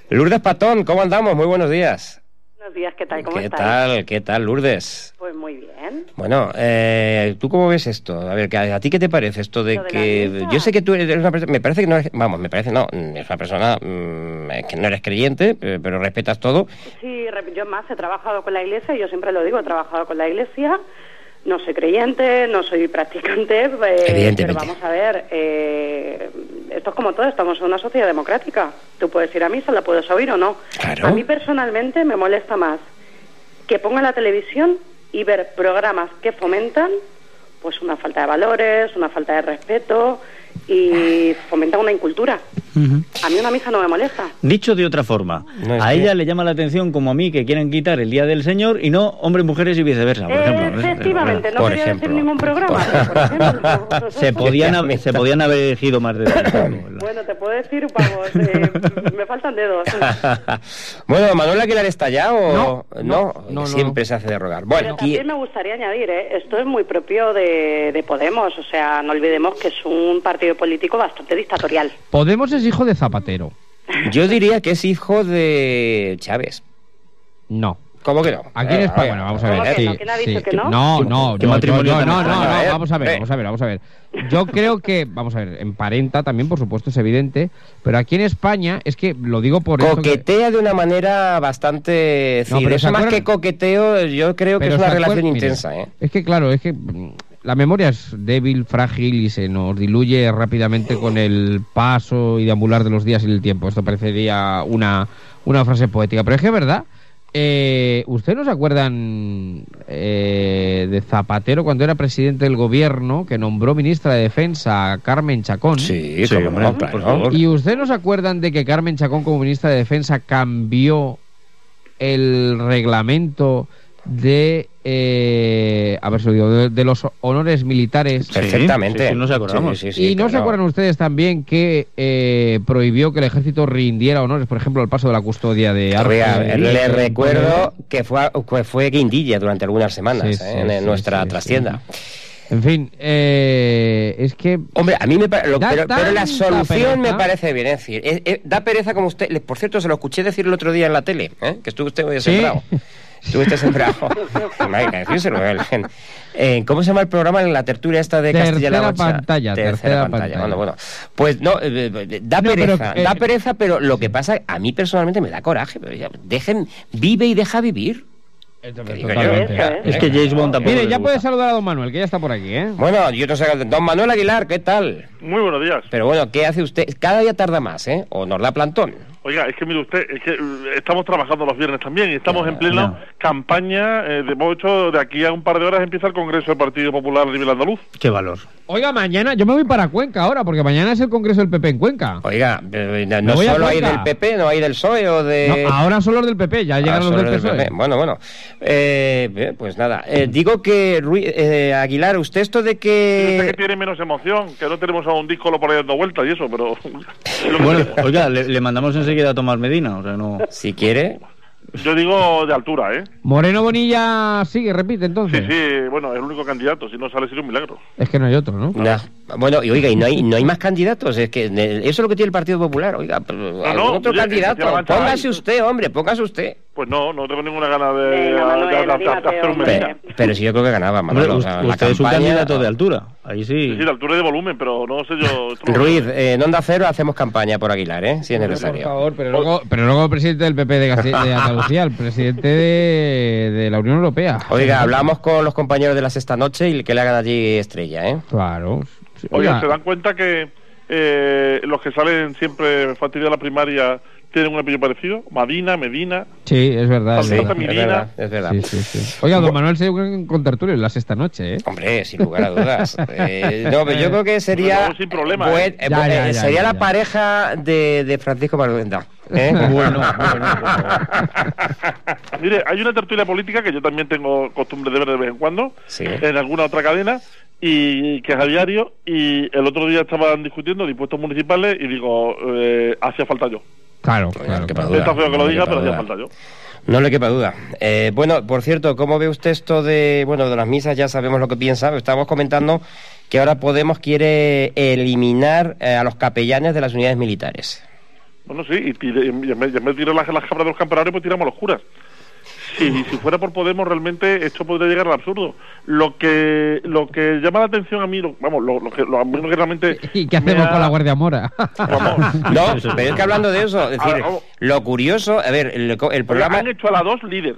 Lourdes Patón, ¿cómo andamos? Muy buenos días. Buenos días, ¿qué tal? ¿Cómo ¿Qué estáis? tal? ¿Qué tal, Lourdes? Pues muy bien. Bueno, eh, ¿tú cómo ves esto? A ver, ¿que ¿a, a ti qué te parece esto de ¿Lo de la que... Yo sé que tú eres una persona... Me parece que no eres... Vamos, me parece no. Es una persona mm, que no eres creyente, pero respetas todo. Sí, yo más he trabajado con la iglesia, yo siempre lo digo, he trabajado con la iglesia. No soy creyente, no soy practicante, eh, pero vamos a ver, eh, esto es como todo, estamos en una sociedad democrática. Tú puedes ir a misa, la puedes oír o no. Claro. A mí personalmente me molesta más que ponga la televisión y ver programas que fomentan pues una falta de valores, una falta de respeto y fomentan una incultura. A mí una misa no me molesta. Dicho de otra forma, No, a que- ella le llama la atención como a mí que quieren quitar el Día del Señor y no hombres, mujeres y viceversa, por ejemplo. Efectivamente, no Por quería ejemplo. decir ningún programa. pero, por ejemplo. Se podían, hab- se podían haber elegido más de Bueno, te puedo decir, vamos, eh, me faltan dedos. bueno, ¿Manuel Aguilar está ya o...? No, no, no, no, Siempre se hace de rogar. Bueno, Pero y- también me gustaría añadir, ¿eh? esto es muy propio de, de Podemos, o sea, no olvidemos que es un partido político bastante dictatorial. Podemos es hijo de Zapatero. yo diría que es hijo de Chávez. No. ¿Cómo que no? Aquí en Eh, España, bueno, vamos a ¿Cómo ver. que sí, no? ¿Quién ha dicho sí. que no? No, no, ¿Qué no, matrimonio no, no, vamos a ver, eh. vamos a ver, vamos a ver. Yo creo que, vamos a ver, emparenta también, por supuesto, es evidente, pero aquí en España, es que lo digo por que- Coquetea de una manera bastante... Es No, pero eso ¿se más que coqueteo, yo creo que es una relación intensa, ¿eh? Es que claro, es que mm, la memoria es débil, frágil y se nos diluye rápidamente con el paso y deambular de los días y el tiempo. Esto parecería una, una frase poética, pero es que es verdad. Eh, ¿Ustedes no se acuerdan eh, de Zapatero cuando era presidente del gobierno que nombró ministra de Defensa a Carmen Chacón? Sí, Sí, no, por claro. favor. ¿Y ustedes no se acuerdan de que Carmen Chacón como ministra de Defensa cambió el reglamento de, eh, a ver si lo digo, de, de los honores militares? Perfectamente. sí, sí, no se acordamos. Sí, sí, sí, y no se acuerdan ustedes también que eh, prohibió que el ejército rindiera honores, por ejemplo, al paso de la custodia de armas. Oiga, le recuerdo que fue, que fue guindilla durante algunas semanas Sí, ¿eh? sí, en, nuestra sí, trastienda. En fin, eh, es que... Hombre, a mí me parece... Pero, pero la solución me parece bien. Es decir, eh, eh, da pereza como usted... Por cierto, se lo escuché decir el otro día en la tele, ¿eh? que estuvo usted Sí. sembrado. Estuviste sembrado. No hay que decírselo. ¿eh? Eh, ¿Cómo se llama el programa en la tertulia esta de Tercera Castilla-La Mancha? pantalla, Tercera, tercera pantalla. pantalla. Bueno, bueno. Pues no, eh, eh, da No, pero, pereza, eh, da pereza, pero lo que pasa, a mí personalmente me da coraje. Pero ya, dejen, vive y deja vivir. Totalmente. Es que James Bond tampoco Mire, ya gusta. puede saludar a don Manuel, que ya está por aquí, ¿eh? Bueno, yo no sé, don Manuel Aguilar, ¿qué tal? Muy buenos días. Pero bueno, ¿qué hace usted? Cada día tarda más, ¿eh? O nos da plantón. Oiga, es que mire usted, es que eh, estamos trabajando los viernes también y estamos en plena campaña. Eh, de hecho, de aquí a un par de horas empieza el Congreso del Partido Popular a nivel andaluz. Qué valor. Oiga, mañana, yo me voy para Cuenca ahora, porque mañana es el Congreso del PP en Cuenca. Oiga, eh, no, Me voy a solo hay del PP, no hay del PSOE o de... No, ahora son los del PP, ya llegan Ah, los solo del del PSOE. PP. Bueno, bueno. Eh, pues nada. Eh, digo que, Rui- eh, Aguilar, usted esto de Usted que que... tiene menos emoción, que no tenemos a un disco por ahí dando vueltas y eso, pero... Bueno, oiga, le, le mandamos enseguida a Tomás Medina, o sea, no... Si quiere... Yo digo de altura, ¿eh? Moreno Bonilla sigue, repite Sí, entonces. sí, bueno, es el único candidato, si no sale sería un milagro. Es que no hay otro, ¿no? Nah. Bueno, y oiga, y no hay, no hay más candidatos. Es que eh, eso es lo que tiene el Partido Popular. Oiga, pero algún no, otro oye, candidato. Póngase hay. usted, hombre, póngase usted. Pues no, no tengo ninguna gana de, hacer un. Pero, pero sí yo creo que ganaba, Manolo. o la usted es un candidato de altura, ahí sí. Sí, de altura y de volumen, pero no sé yo... Ruiz, eh, en Onda Cero hacemos campaña por Aguilar, ¿eh? Si es Por necesario. favor, pero luego, pero luego presidente del PP de, Casti- de Andalucía, el presidente de, de la Unión Europea. Oiga, hablamos con los compañeros de la sexta noche y que le hagan allí estrella, ¿eh? Claro. Oiga, ¿se dan cuenta que eh, los que salen siempre fastidio de la primaria tienen un apellido parecido? Madina, Medina... Sí, es verdad. Es Sí, verdad. es verdad, es verdad. Sí, sí, sí. Oiga, don Manuel se con, con tertulio en la sexta noche, ¿eh? Hombre, sin lugar a dudas. Eh, no, pero yo creo que sería... Pero sin problema, buen- ¿eh? eh, Ya, eh, ya, ya, sería ya, la ya. pareja de, de Francisco Marduenda. ¿eh? Bueno, bueno, Mire, hay una tertulia política que yo también tengo costumbre de ver de vez en cuando, Sí. en alguna otra cadena, y que es a diario, y el otro día estaban discutiendo de impuestos municipales y digo, eh, hacía falta yo. Claro, padura. Está feo que lo no le diga, quepa pero hacía duda. falta yo. No le quepa duda. Eh, bueno, por cierto, ¿cómo ve usted esto de, bueno, de las misas? Ya sabemos lo que piensa. Estábamos comentando que ahora Podemos quiere eliminar eh, a los capellanes de las unidades militares. Bueno, sí, y, tire- y en vez y en vez de tirar las, las cabras de los campanarios, pues tiramos los curas. Si, si fuera por Podemos realmente esto podría llegar al absurdo. Lo que lo que llama la atención a mí, lo- vamos, lo, lo que, lo, a mí lo que realmente... ¿Y qué hacemos ha- con la Guardia Mora? No, pero es que hablando de eso, es decir, Ah, vamos. lo curioso, a ver, el, el programa... Han hecho a la dos líder.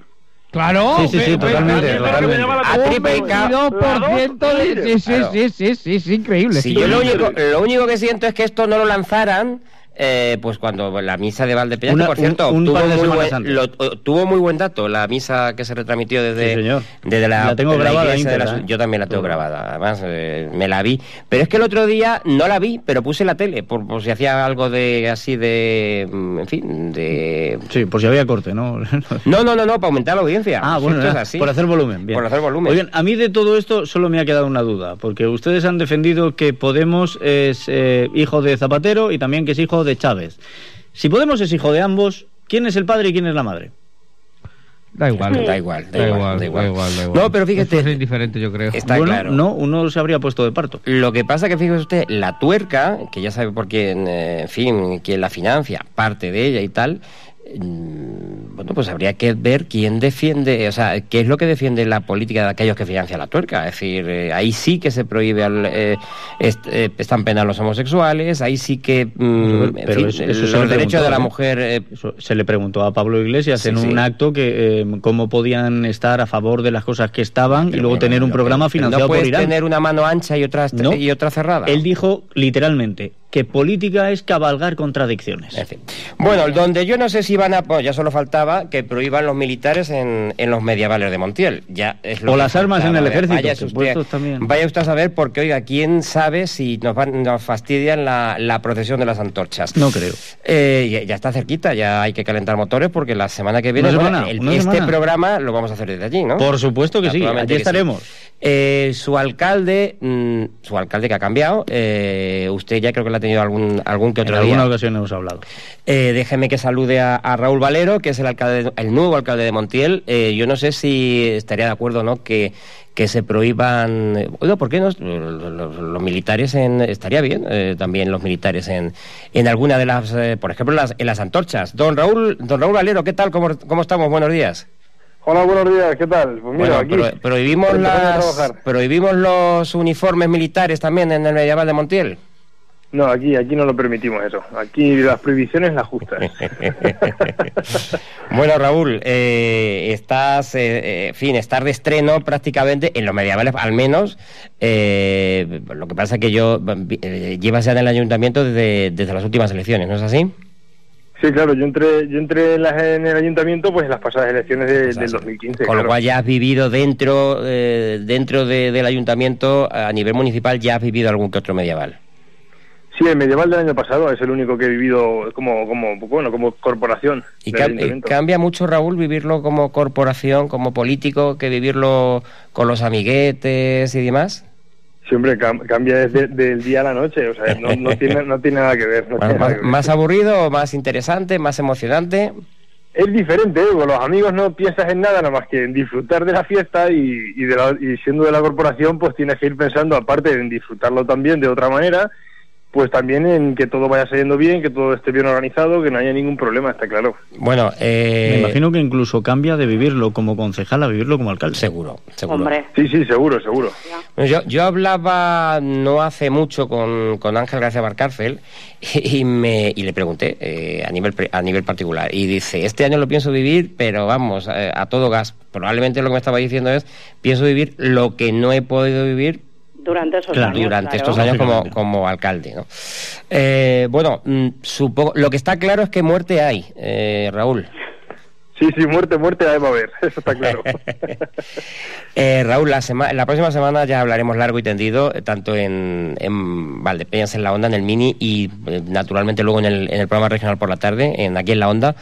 Claro, Sí, sí, sí, totalmente, ve- totalmente. A Un Tripeca- 22% de... Sí, sí, Claro. sí, sí, sí, sí, increíble. Si yo lo único, lo único que siento es que esto no lo lanzaran eh, pues cuando la misa de Valdepeñas, Una- que por cierto, un- un tuvo, de muy buen, lo- eh, tuvo muy buen dato la misa que se retransmitió desde, Sí, desde la, La tengo la grabada iglesia de la- íntegra, ¿eh? Yo también la tengo grabada, además eh, me la vi. Pero es que el otro día no la vi, pero puse la tele, por, por si hacía algo de así de, mm, en fin, de... Sí, por si había corte, ¿no? No, no, no, no, para aumentar la audiencia. Ah, bueno, es así. por hacer volumen. Bien. Por hacer volumen. Oigan, a mí de todo esto solo me ha quedado una duda, porque ustedes han defendido que Podemos es eh, hijo de Zapatero y también que es hijo de Chávez. Si Podemos es hijo de ambos, ¿quién es el padre y quién es la madre? Da igual. Da igual, Da igual, da igual, da igual. No, pero fíjate- Esto es indiferente, yo creo. Está bueno, claro. no, uno se habría puesto de parto. Lo que pasa que fíjese usted, la tuerca, que ya sabe por quién, eh, en fin, quién la financia, parte de ella y tal, bueno, pues habría que ver quién defiende, o sea, qué es lo que defiende la política de aquellos que financian la tuerca. Es decir, eh, ahí sí que se prohíbe, al, eh, est- eh, están penados los homosexuales, ahí sí que, mm, en Pero fin, eso- eso se los le derechos preguntó, de la mujer... eh, Eso se le preguntó a Pablo Iglesias Sí, en sí. un acto que cómo podían estar a favor de las cosas que estaban y luego tener un programa no financiado por puedes Irán. tener una mano ancha y otra, No. y otra cerrada. Él dijo literalmente que política es cabalgar contradicciones. En fin. Bueno, donde yo no sé si van a... Bueno, ya solo faltaba que prohíban los militares en, en los medievales de Montiel. Ya es lo O las armas en el ejército, Vaya usted, también. vaya usted a saber porque, oiga, ¿quién sabe si nos, van, nos fastidian la, la procesión de las antorchas? No creo. Eh, ya, ya está cerquita, ya hay que calentar motores porque la semana que viene... Una bueno, semana, el- este semana. programa lo vamos a hacer desde allí, ¿no? Por supuesto que sí, allí sí. estaremos. Eh, su alcalde, mm, su alcalde que ha cambiado, eh, usted ya creo que le ha tenido algún, algún que En otro alguna día. ocasión hemos hablado. Eh, déjeme que salude a, a Raúl Valero, que es el alcalde, el nuevo alcalde de Montiel. Eh, yo no sé si estaría de acuerdo, ¿no? Que, que se prohíban, eh, oiga, ¿por qué no? Los, los- los militares en, estaría bien, eh, también los militares en, en alguna de las, eh, por ejemplo, las, en las antorchas. Don Raúl, don Raúl Valero, ¿qué tal? ¿Cómo, cómo estamos? Buenos días. Hola, buenos días, ¿qué tal? Pues mira, Bueno, aquí. pro- las, prohibimos los uniformes militares también en el medieval de Montiel. No, aquí, aquí no lo permitimos eso. Aquí las prohibiciones las justas. Bueno, Raúl, eh, estás, eh, eh, en fin, estar de estreno prácticamente en los medievales, al menos. eh, lo que pasa es que yo eh, llevas ya en el ayuntamiento desde, desde las últimas elecciones, ¿no es así? Sí, claro, yo entré, yo entré en, en el ayuntamiento pues en las pasadas elecciones de- del 2015. Con lo cual ya has vivido dentro, eh, dentro de- del ayuntamiento, a nivel municipal, ya has vivido algún que otro medieval. Sí, el medieval del año pasado es el único que he vivido como, como bueno, como corporación. ¿Y cam- cambia mucho, Raúl, vivirlo como corporación, como político, que vivirlo con los amiguetes y demás? Cam- cambia desde del día a la noche, o sea, no, no tiene, no tiene nada que ver. no ¿Más, tiene nada más- que ver. más aburrido, más interesante, más emocionante? Es diferente, ¿eh? con los amigos no piensas en nada, nada más que en disfrutar de la fiesta y, y, de la- y siendo de la corporación, pues tienes que ir pensando, aparte en disfrutarlo también de otra manera, pues también en que todo vaya saliendo bien, que todo esté bien organizado, que no haya ningún problema, está claro. Bueno, eh, Me imagino que incluso cambia de vivirlo como concejal a vivirlo como alcalde. Seguro, seguro. Hombre. Sí, sí, seguro, seguro. Bueno, yo, yo hablaba no hace mucho con, con Ángel García Barcárcel y, me, y le pregunté eh, a, nivel, pre- a nivel particular. Y dice, este año lo pienso vivir, pero vamos, eh, a todo gas. Probablemente lo que me estaba diciendo es, pienso vivir lo que no he podido vivir Durante esos Claro, años. durante claro. estos años como, como alcalde. ¿no? Eh, bueno, mm, supongo, lo que está claro es que muerte hay, eh, Raúl. Sí, sí, muerte, muerte ahí va a haber, eso está claro. Eh, Raúl, la, sema- la próxima semana ya hablaremos largo y tendido, eh, tanto en, en Valdepeñas, en la Onda, en el Mini y eh, naturalmente luego en el, en el programa regional por la tarde, en aquí en la Onda.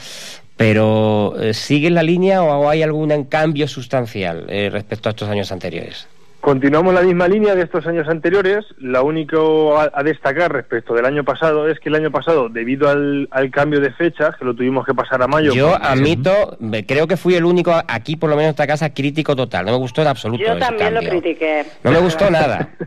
Pero, eh, ¿sigue la línea o hay algún cambio sustancial eh, respecto a estos años anteriores? Continuamos la misma línea de estos años anteriores. Lo único a, a destacar respecto del año pasado es que el año pasado, debido al, al cambio de fecha, que lo tuvimos que pasar a mayo. Yo porque- admito, me- creo que fui el único aquí, por lo menos en esta casa, crítico total. No me gustó en absoluto Yo ese también lo critiqué. No me gustó nada.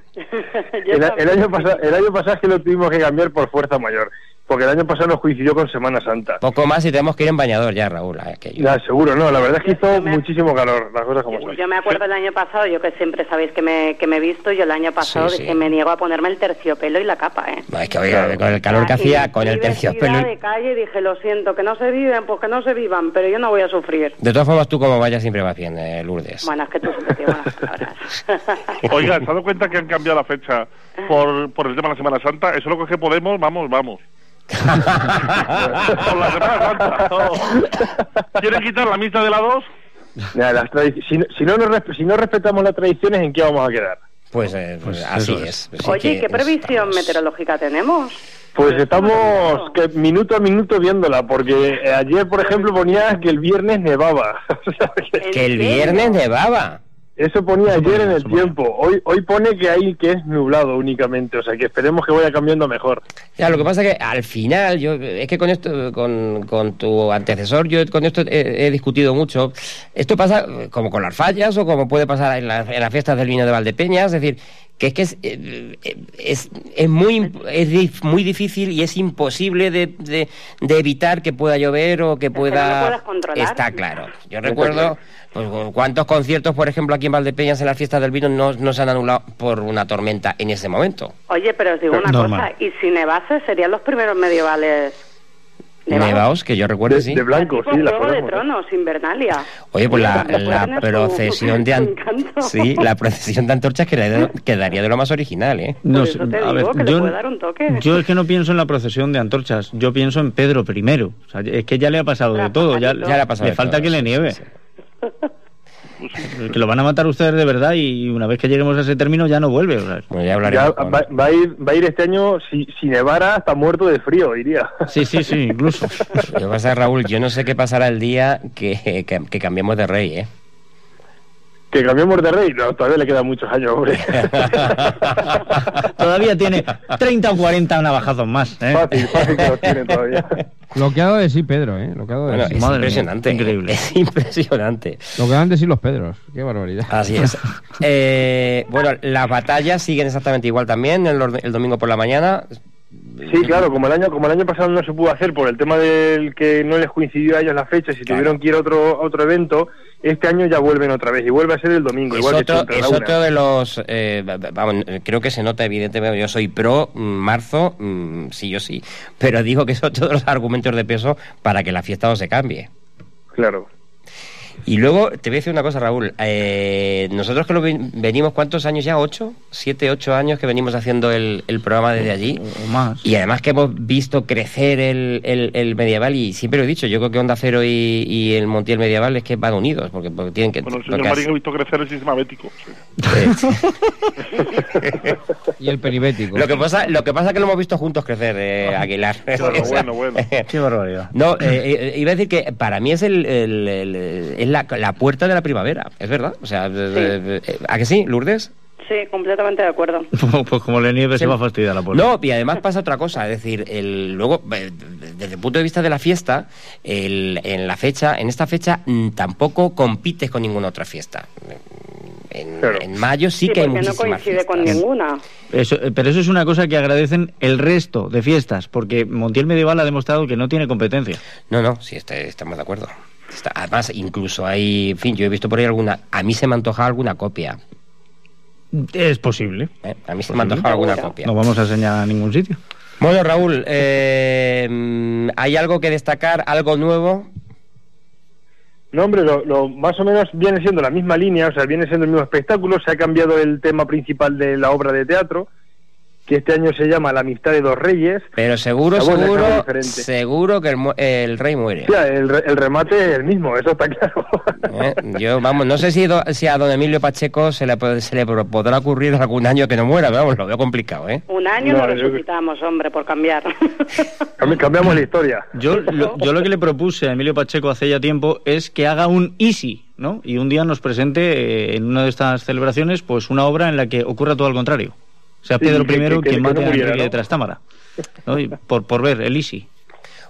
El, año pasado, el año pasado es que lo tuvimos que cambiar por fuerza mayor. Porque el año pasado nos coincidió con Semana Santa. Poco más y tenemos que ir en bañador ya, Raúl. aquello. Ya, seguro, no, la verdad es que hizo muchísimo calor, las cosas como son. Yo me acuerdo el año pasado, yo que siempre sabéis que me, que me he visto, yo el año pasado Sí, sí. dije, me niego a ponerme el terciopelo y la capa, ¿eh? No, es que oiga, con el calor que Y hacía, con el terciopelo. de calle dije, lo siento, que no se viven, pues que no se vivan, pero yo no voy a sufrir. De todas formas, tú como vayas siempre vas bien, eh, Lourdes. Bueno, es que tú siempre tienes buenas palabras. Oiga, ¿se ha dado cuenta que han cambiado la fecha por, por el tema de la Semana Santa? Eso es lo que podemos, vamos, vamos. Por la Semana Santa. no. ¿Quieren quitar la misa de la 2? Ya, las si, no- si, no nos resp- si no respetamos las tradiciones, ¿en qué vamos a quedar? Pues, eh, pues así eso es. es. Así Oye, ¿y que ¿qué previsión meteorológica tenemos? Pues estamos que minuto a minuto viéndola, porque eh, ayer, por ejemplo, ponía que el viernes nevaba. Que el viernes nevaba. Eso ponía ayer en el tiempo. Hoy hoy pone que hay que es nublado únicamente, o sea que esperemos que vaya cambiando mejor. Ya, lo que pasa es que al final, yo es que con esto, con, con tu antecesor, yo con esto he, he discutido mucho. Esto pasa como con las fallas o como puede pasar en, la- en las fiestas del vino de Valdepeñas, es decir, que es que es, eh, eh, es, es muy es muy difícil y es imposible de, de, de evitar que pueda llover o que pueda puedas controlar. está claro yo recuerdo pues, cuántos conciertos por ejemplo aquí en Valdepeñas en las fiestas del vino no, no se han anulado por una tormenta en ese momento Oye, pero os digo una Normal. cosa, y si nevase serían los primeros medievales Nevaos, que yo recuerdo sí blanco, tipo Juego de Tronos, Invernalia. Oye, pues la, la su- procesión de an- sí, la procesión de antorchas quedaría, quedaría de lo más original, ¿eh? No eso sé, te a digo, ver, que le yo, puede dar un toque. yo es que no pienso en la procesión de antorchas, yo pienso en Pedro I. O sea, es que ya le ha pasado de todo, ya, Ya le ha pasado de falta todo, que le sí, nieve. Que lo van a matar ustedes de verdad y una vez que lleguemos a ese término ya no vuelve. o sea. Ya va, va a ir, va a ir este año, si, si nevara, hasta muerto de frío, iría. Sí, sí, sí, incluso. Lo que pasa, Raúl, yo no sé qué pasará el día que, que, que cambiemos de rey, ¿eh? Que cambiemos de rey, no, todavía le quedan muchos años, hombre. Todavía tiene 30 o 40 navajazos más. ¿eh? Fácil, fácil que los tiene todavía. Lo que ha dado de sí Pedro, ¿eh? Lo que ha dado de Bueno, sí. es impresionante. Increíble. Es impresionante. Lo que dan de sí los Pedros. Qué barbaridad. Así es. Eh, bueno, las batallas siguen exactamente igual también el domingo por la mañana. Sí, claro, como el año como el año pasado no se pudo hacer por el tema del que no les coincidió a ellos la fecha, si tuvieron que ir a otro a otro evento, este año ya vuelven otra vez y vuelve a ser el domingo, Es igual otro, es otro de los. eh, va- va- vamos, creo que se nota, evidentemente. Yo soy pro mm, marzo, mm, sí, yo sí. Pero digo que es otro de los argumentos de peso para que la fiesta no se cambie. Claro. Y luego te voy a decir una cosa, Raúl. Eh, nosotros que lo ven- venimos, ¿cuántos años ya? ¿Ocho? ¿Siete, ocho años que venimos haciendo el, el programa desde allí? O más. Y además que hemos visto crecer el, el- el medieval y siempre lo he dicho, yo creo que Onda Cero y, y el Montiel Medieval es que van unidos, porque, porque tienen que... Bueno, el señor Marín ha visto crecer el sistema bético. Y el peribético. Lo que pasa, lo que pasa es que lo hemos visto juntos crecer, eh, Aguilar. Bueno, bueno, bueno. Qué barbaridad. No, eh, eh, iba a decir que para mí es el, el- el- es la, la puerta de la primavera, es verdad. O sea, eh, eh, ¿a que sí, Lourdes? Sí, completamente de acuerdo. Pues como le nieve se va a fastidiar la puerta. No, y además pasa otra cosa, es decir, el, luego, eh, desde el punto de vista de la fiesta, el- en la fecha, en esta fecha mm, tampoco compites con ninguna otra fiesta. En, en mayo sí, que hay porque no muchísimas coincide con ninguna. Eso, pero eso es una cosa que agradecen el resto de fiestas, porque Montiel Medieval ha demostrado que no tiene competencia. No, no, sí, este- estamos de acuerdo. Está- además, incluso hay, en fin, yo he visto por ahí alguna, a mí se me antoja alguna copia. Es posible. ¿eh? A mí se me antoja alguna copia. No vamos a enseñar a ningún sitio. Bueno, Raúl, eh, ¿hay algo que destacar, algo nuevo? No, hombre, lo, lo- más o menos viene siendo la misma línea, o sea, viene siendo el mismo espectáculo, se ha cambiado el tema principal de la obra de teatro, que este año se llama La amistad de dos reyes. Pero seguro, seguro, seguro que el, rey muere. Ya, el, re- el remate es el mismo, eso está claro. ¿eh? Yo, vamos, no sé si, do- si a don Emilio Pacheco se le, se le podrá ocurrir algún año que no muera, pero vamos, lo veo complicado, ¿eh? Un año No, lo yo- resucitamos, hombre, por cambiar. Cambi- Cambiamos la historia. Yo lo, yo lo que le propuse a Emilio Pacheco hace ya tiempo es que haga un easy, ¿no? Y un día nos presente eh, en una de estas celebraciones pues una obra en la que ocurra todo al contrario. O sea, Pedro I que- que- quien que mate no a Enrique de. Trastámara. por, por ver, el easy.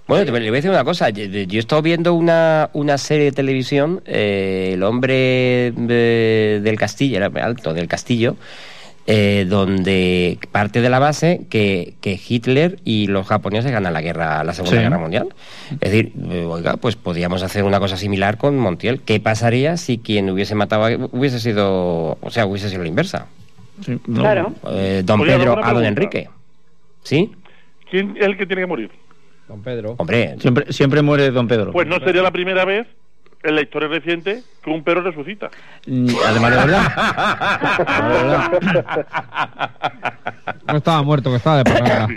Bueno, te- le voy a decir una cosa. Yo, yo he estado viendo una, una serie de televisión, eh, El hombre de- del castillo, el alto del castillo, eh, donde parte de la base que, que Hitler y los japoneses ganan la guerra, la Segunda Sí. Guerra Mundial. Es decir, eh, oiga, pues podríamos hacer una cosa similar con Montiel. ¿Qué pasaría si quien hubiese matado a- hubiese sido, o sea, hubiese sido la inversa? No. Claro. Eh, don Oye, Pedro a don. Enrique. ¿Sí? ¿Quién es el que tiene que morir? Don Pedro. Hombre, Siempre, siempre muere don Pedro. Pues no sería la primera vez en la historia reciente que un perro resucita. Mm, Además de verdad. No estaba muerto, que estaba de parranda.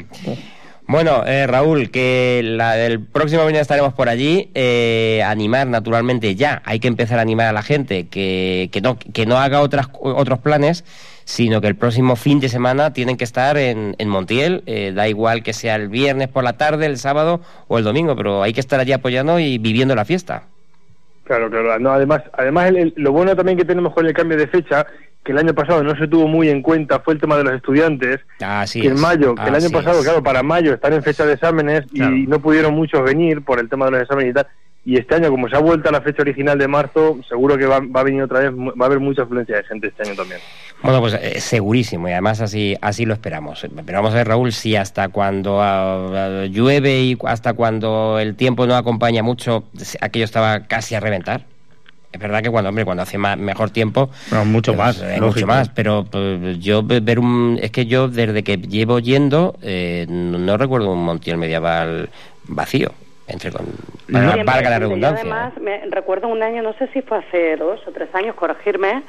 Bueno, eh, Raúl, que la, el próximo viernes estaremos por allí. eh, animar, naturalmente, ya. Hay que empezar a animar a la gente que, que, no, que no haga otras, otros planes, sino que el próximo fin de semana tienen que estar en, en Montiel. eh, da igual que sea el viernes por la tarde, el sábado o el domingo, pero hay que estar allí apoyando y viviendo la fiesta. Claro, claro. No, además, además el- el- lo bueno también que tenemos con el cambio de fecha, que el año pasado no se tuvo muy en cuenta, fue el tema de los estudiantes. Así que en es, mayo, que el año pasado, es. claro, para mayo están en fecha de exámenes Claro. y no pudieron muchos venir por el tema de los exámenes y tal. Y este año, como se ha vuelto a la fecha original de marzo, seguro que va, va a venir otra vez, va a haber mucha afluencia de gente este año también. Bueno, pues eh, segurísimo y además así así lo esperamos. Pero vamos a ver, Raúl, si hasta cuando ah, ah, llueve y hasta cuando el tiempo no acompaña mucho, aquello estaba casi a reventar. Es verdad que cuando, hombre, cuando hace ma- mejor tiempo... No, mucho pues, más, eh, mucho más, pero pues, yo ve- ver un... Es que yo desde que llevo yendo eh, no, no recuerdo un Montiel medieval vacío. Entre con... valga- Siempre, valga la siempre. Yo redundancia. además, me recuerdo un año, no sé si fue hace dos o tres años, corregirme,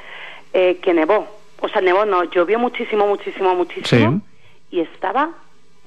eh, que nevó. O sea, nevó no, llovió muchísimo, muchísimo, muchísimo. Y estaba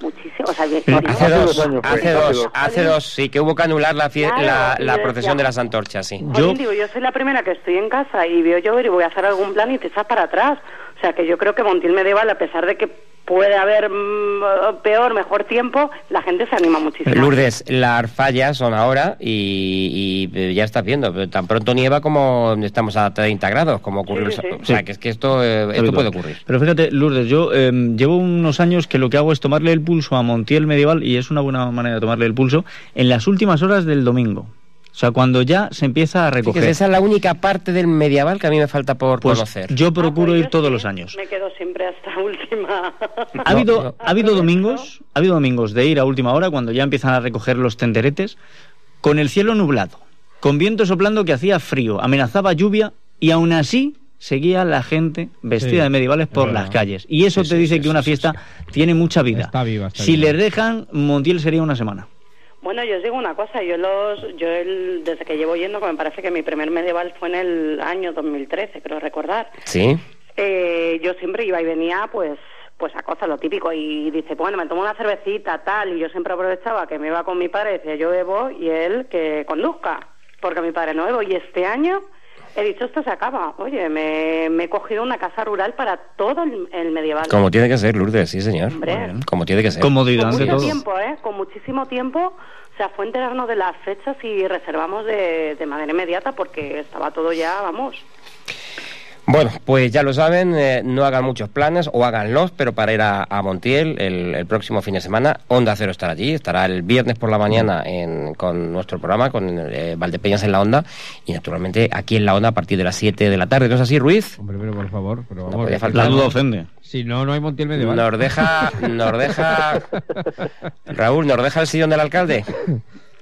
muchísimo. O sea, bien- Hace Hace dos, dos años fue, hace dos, dos. hace dos, sí, que hubo que anular la, fie- Claro, la, la yo procesión decía- de las antorchas, sí. Jolín, digo, yo soy la primera que estoy en casa y veo llover y voy a hacer algún plan y te echas para atrás. O sea, que yo creo que Montiel Medieval, a pesar de que puede haber mm, peor, mejor tiempo, la gente se anima muchísimo. Lourdes, las fallas son ahora y, y, eh, ya estás viendo, pero tan pronto nieva como estamos a 30 grados, como ocurrió. Sí, sí, sa- sí. O sea, que es que esto, eh, esto puede ocurrir. Pero fíjate, Lourdes, yo eh, llevo unos años que lo que hago es tomarle el pulso a Montiel Medieval y es una buena manera de tomarle el pulso en las últimas horas del domingo. O sea, cuando ya se empieza a recoger. Fíjese, esa es la única parte del medieval que a mí me falta por Pues conocer. yo procuro ir todos los años. Me quedo siempre hasta última. Ha habido, ha habido domingos, ha habido domingos de ir a última hora cuando ya empiezan a recoger los tenderetes, con el cielo nublado, con viento soplando que hacía frío, amenazaba lluvia y aún así seguía la gente vestida Sí, de medievales es por verdad. las calles. Y eso Sí, te dice sí, que sí, una sí, fiesta tiene mucha vida. Está viva, está si viva. les dejan, Montiel sería una semana. Bueno, yo os digo una cosa, yo los, yo el- desde que llevo yendo, que me parece que mi primer medieval fue en el año 2013, creo recordar, Sí. eh, yo siempre iba y venía pues pues a cosas, lo típico, y dice, bueno, me tomo una cervecita, tal, y yo siempre aprovechaba que me iba con mi padre, decía, yo bebo, y él que conduzca, porque mi padre no bebo, y este año he dicho, esto se acaba, oye, me, me he cogido una casa rural para todo el, el medieval. Como tiene que ser, Lourdes, sí, señor. Hombre. Como tiene que ser. Comodidad con mucho tiempo, ¿eh? Con muchísimo tiempo. O sea, fue enterarnos de las fechas y reservamos de, de manera inmediata porque estaba todo ya, vamos. Bueno, pues ya lo saben, eh, no hagan muchos planes o háganlos, pero para ir a, a Montiel el, el próximo fin de semana, Onda Cero estará allí, estará el viernes por la mañana en- con nuestro programa, con eh, Valdepeñas en la Onda, y naturalmente aquí en la Onda a partir de las 7 de la tarde. ¿No es así, Ruiz? Hombre, pero por favor, pero vamos. podía que- faltar. La duda ofende. Si no, no hay Montiel medieval. Nos deja, nos deja, Raúl, nos deja el sillón del alcalde.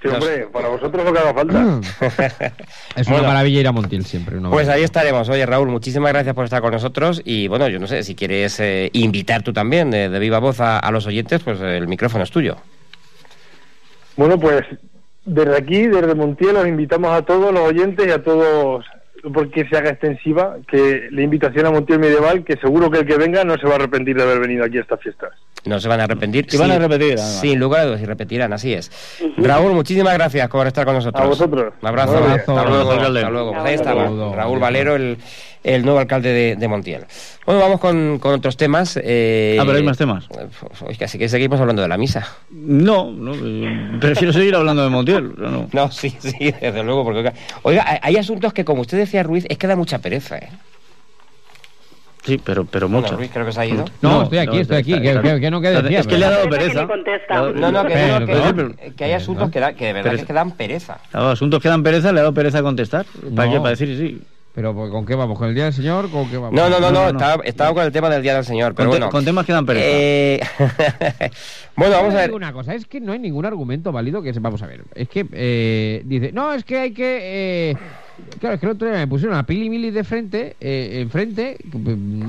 Sí, hombre, para vosotros lo que haga falta. Es una Bueno. maravilla ir a Montiel siempre. una Pues ahí estaremos. Oye, Raúl, muchísimas gracias por estar con nosotros. Y bueno, yo no sé, si quieres eh, invitar tú también de, de viva voz a, a los oyentes, pues eh, el micrófono es tuyo. Bueno, pues desde aquí, desde Montiel, os invitamos a todos los oyentes y a todos, porque se haga extensiva, que la invitación a Montiel Medieval, que seguro que el que venga no se va a arrepentir de haber venido aquí a estas fiestas. No se van a arrepentir. Y van a repetir, además. Sin lugar a dudas, y repetirán, así es. Raúl, muchísimas gracias por estar con nosotros. A vosotros. Un abrazo. Un Hasta abrazo. luego. alcalde. Hasta luego. Pues ahí Hasta estaba luego. Raúl Valero, el, el nuevo alcalde de, de Montiel. Bueno, vamos con, con otros temas. eh, Ah, pero hay más temas. Así que seguimos hablando de la misa. No, no, eh, prefiero seguir hablando de Montiel. no. No, sí, sí, desde luego. Porque, oiga, hay- asuntos que, como usted decía, Ruiz, es que da mucha pereza, ¿eh? Sí, pero, pero Bueno, mucho. Ruiz creo que se ha ido. No, No, estoy aquí, no, estoy aquí. está- Que, está- que- que no que decía. Es que le ha dado pereza. No, no, que, Pero, no, que, pero- que hay asuntos que, da, que de verdad Pero- que, es que dan pereza. Claro, asuntos que dan pereza, le ha dado pereza contestar. ¿Para No. qué? Para decir sí. Pero pues, ¿con qué vamos? ¿Con el Día del Señor? ¿Con qué vamos? No, no, no, no, Estaba, estaba con el tema del Día del Señor, pero Con, te- bueno. con temas que dan pereza. Eh, bueno, vamos a ver. Una cosa, es que no hay ningún argumento válido que se... Vamos a ver, es que eh, dice, no, es que hay que... eh, Claro, es que el otro día me pusieron a Pili Mili de frente, eh, enfrente,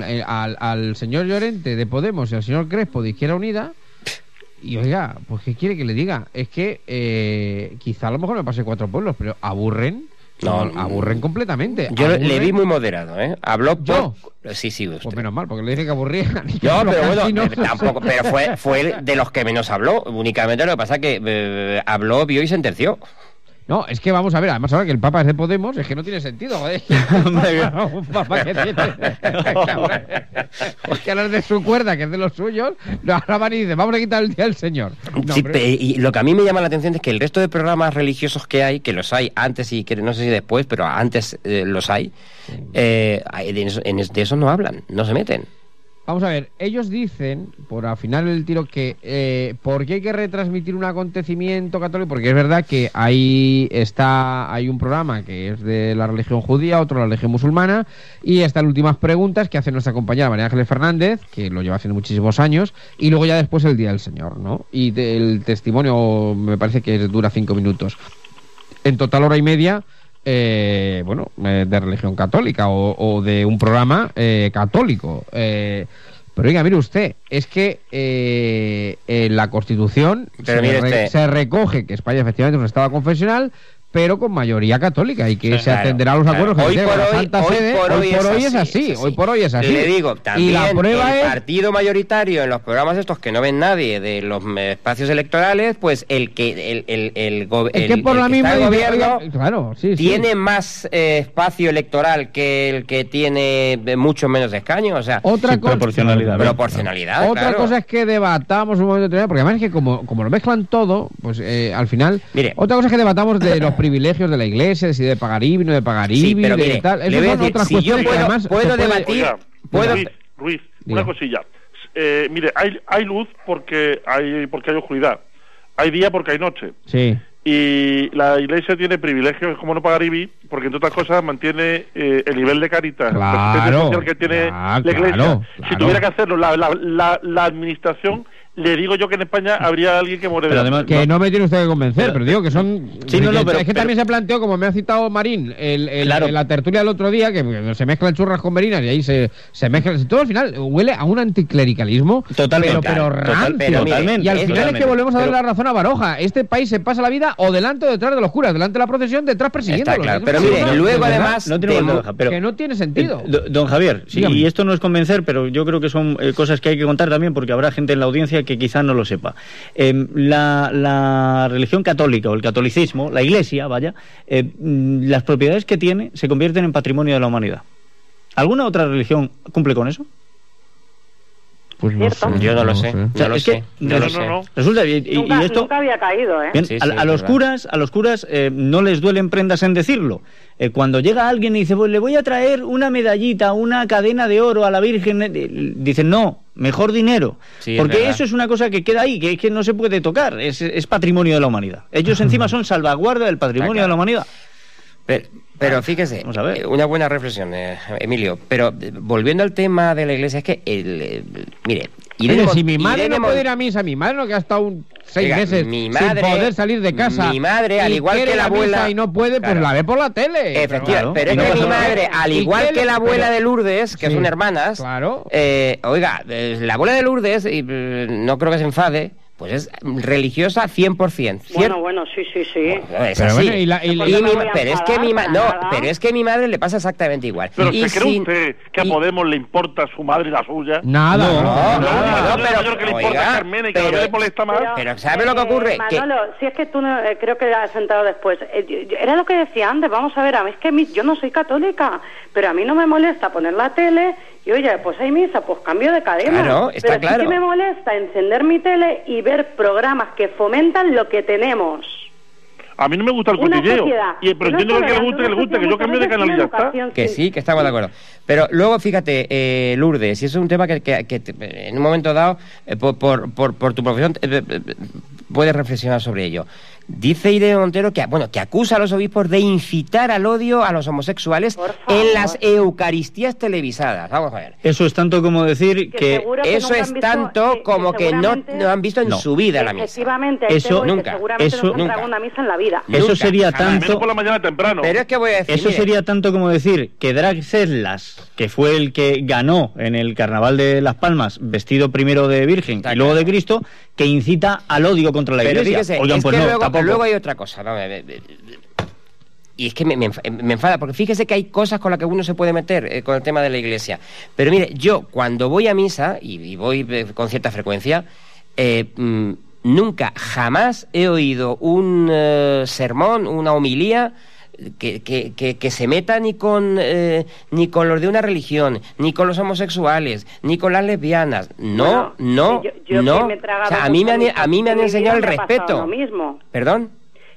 eh, al, al señor Llorente de Podemos y al señor Crespo de Izquierda Unida. Y oiga, pues ¿qué quiere que le diga? Es que eh, quizá a lo mejor me pase cuatro pueblos, pero aburren. No, aburren completamente. Yo le- vi muy moderado, ¿eh? Habló por... ¿Yo? Sí, sí, usted. Pues menos mal, porque le dije que aburría. No, pero bueno, eh, tampoco, pero fue, fue de los que menos habló. Únicamente lo que pasa que eh, habló, vio y sentenció. No, es que vamos a ver, además ahora que el Papa es de Podemos, es que no tiene sentido, joder. un Papa que tiene. es que hablar de su cuerda, que es de los suyos, no, ahora van y dicen, vamos a quitar el día del Señor. No, Sí, pe- y lo que a mí me llama la atención es que el resto de programas religiosos que hay, que los hay antes y que no sé si después, pero antes eh, los hay, eh, de, eso, en es- de eso no hablan, no se meten. Vamos a ver, ellos dicen, por afinar el tiro, que eh, ¿por qué hay que retransmitir un acontecimiento católico? Porque es verdad que ahí está, hay un programa que es de la religión judía, otro de la religión musulmana, y están últimas preguntas que hace nuestra compañera María Ángeles Fernández, que lo lleva haciendo muchísimos años, y luego ya después el Día del Señor, ¿no? Y de- el testimonio me parece que dura cinco minutos. En total hora y media eh, bueno, eh, de religión católica o, o de un programa eh, católico. Eh, pero oiga, mire usted, es que eh, en la Constitución se, re- se recoge que España efectivamente es un Estado confesional, pero con mayoría católica y que Sí, se claro, atenderá a los claro. acuerdos que Hoy por la hoy- Santa hoy Sede. por hoy es así, es hoy por hoy es así. Le digo, también y la prueba el es partido mayoritario en los programas estos que no ven nadie de los espacios electorales, pues el que el, el, el, go- Es el- que por el la que misma está gobierno claro, sí, sí. tiene más eh, espacio electoral que el que tiene eh, mucho menos escaños, o sea, Otra cosa- proporcionalidad. proporcionalidad, Otra cosa es que debatamos un momento determinado, porque además es que como, como lo mezclan todo, pues eh, al final... Mire. Otra cosa es que debatamos de los privilegios de la iglesia, si de pagar IBI, no de pagar IBI, Sí, pero de mire, tal. le Esas voy a son decir, otras si yo puedo- además... puedo debatir- Oiga, puedo- Ruiz, Ruiz, Diga. una cosilla. Eh, mire, hay, hay luz porque hay, porque hay oscuridad. Hay día porque hay noche. Sí. Y la iglesia tiene privilegios como no pagar IBI, porque entre otras cosas mantiene eh, el nivel de caritas Claro, que tiene ah, la iglesia. claro, Si tuviera que hacerlo la, la, la, la administración, le digo yo que en España habría alguien que muere de además- Que no me tiene usted que convencer, pero, digo que son... Sí, no, no, pero- es que pero- también se planteó, como me ha citado Marín, el, el- Claro. en la tertulia del otro día, que se mezclan churras con merinas y ahí se, se mezclan... Todo al final huele a un anticlericalismo, Totalmente. pero, pero Total- rancio. pero mire, y al final es que totalmente. volvemos a darle Pero- la razón a Baroja. Este país se pasa la vida o delante o detrás de los curas, delante de la procesión, detrás persiguiéndolos. Está claro, pero mire, luego además No tiene pero- que no tiene sentido. Eh, do- don Javier, sí, y esto no es convencer, pero yo creo que son eh, cosas que hay que contar también porque habrá gente en la audiencia que quizá no lo sepa. Eh, la, la religión católica o el catolicismo, la iglesia, vaya, eh, mm, las propiedades que tiene se convierten en patrimonio de la humanidad. ¿Alguna otra religión cumple con eso? Pues no ¿Cierto? sé, Yo no lo sé. Resulta, y, y- nunca, y esto... nunca había caído, ¿eh? Bien, Sí, a, sí, a es los verdad. curas, a los curas eh, no les duelen prendas en decirlo. Eh, cuando llega alguien y dice, pues le voy a traer una medallita, una cadena de oro a la Virgen, eh, dicen, no, mejor dinero. Sí, Porque eso es una cosa que queda ahí, que es que no se puede tocar, es, es patrimonio de la humanidad. Ellos encima son salvaguarda del patrimonio de la humanidad. Pero, pero fíjese, Vamos a ver. eh, una buena reflexión, eh, Emilio. Pero eh, volviendo al tema de la iglesia, es que, el, eh, mire, Mon- si mi madre Irene no puede ir a misa, mi madre no que ha estado un seis Oiga, meses mi sin poder salir de casa. mi madre, al igual que la misa abuela- y no puede, pues la ve por la tele. Efectivamente, Claro, pero es que mi madre, al ¿Y igual que la abuela pero- de Lourdes, que Sí, son hermanas, claro. eh, oiga, eh, la abuela de Lourdes, y, eh, no creo que se enfade, pues es religiosa 100%. Bueno, bueno, sí, sí, sí. Es Pero así. bueno, y la- y Y la- mi- No me voy a pero es que mi ma- no, pero es que mi madre le pasa exactamente igual. Pero Y ¿se cree sin- usted que a y- Podemos le importa su madre y la suya? Nada, No, no, pero- mayor que le importa oiga, a Carmena y que a pero- no le molesta más. Pero ¿sabe lo que ocurre? Que- Manolo, si es que tú no, eh, creo que has sentado después. Eh, yo- yo- era lo que decía antes, vamos a ver, a mí es que mi- yo no soy católica, pero a mí no me molesta poner la tele y oye, pues hay misa, pues cambio de cadena. Claro, está pero claro. sí que me molesta encender mi tele y ver programas que fomentan lo que tenemos. A mí no me gusta el cotilleo. Y, pero no entiendo que le guste, que le guste, que yo cambio de canal y ya está. Que sí, que estamos de acuerdo. Pero luego, fíjate, eh, Lourdes, y eso es un tema que, que- que te- en un momento dado, eh, por, por, por, por tu profesión, eh, eh, puedes reflexionar sobre ello. Dice Irene Montero que, bueno, que acusa a los obispos de incitar al odio a los homosexuales en las Eucaristías televisadas. Vamos a ver. Eso es tanto como decir que... Eso es tanto como que, no, no han visto en No. su vida la misa. Efectivamente, Eso- eso, nunca, seguramente eso- no nunca. una misa en la vida. Eso sería tanto... por la mañana temprano. Pero es que voy a decir, Eso mire, sería tanto como decir que Drag Ceslas, que fue el que ganó en el Carnaval de Las Palmas, vestido primero de Virgen y luego de Cristo, que incita al odio contra la Pero Iglesia. fíjese, Oigan, es pues que no, tampoco. luego hay otra cosa. vamos a ver, Y es que me, me enf- me enfada, porque fíjese que hay cosas con las que uno se puede meter eh, con el tema de la iglesia. Pero mire, yo cuando voy a misa, y, voy eh, con cierta frecuencia, eh, mm, nunca, jamás he oído un sermón, una homilía que, que- que- que se meta ni con eh, ni con los de una religión, ni con los homosexuales, ni con las lesbianas. No, no, yo- yo no. me O sea, a mí me han, a mí me han enseñado el respeto. Lo mismo. ¿Perdón?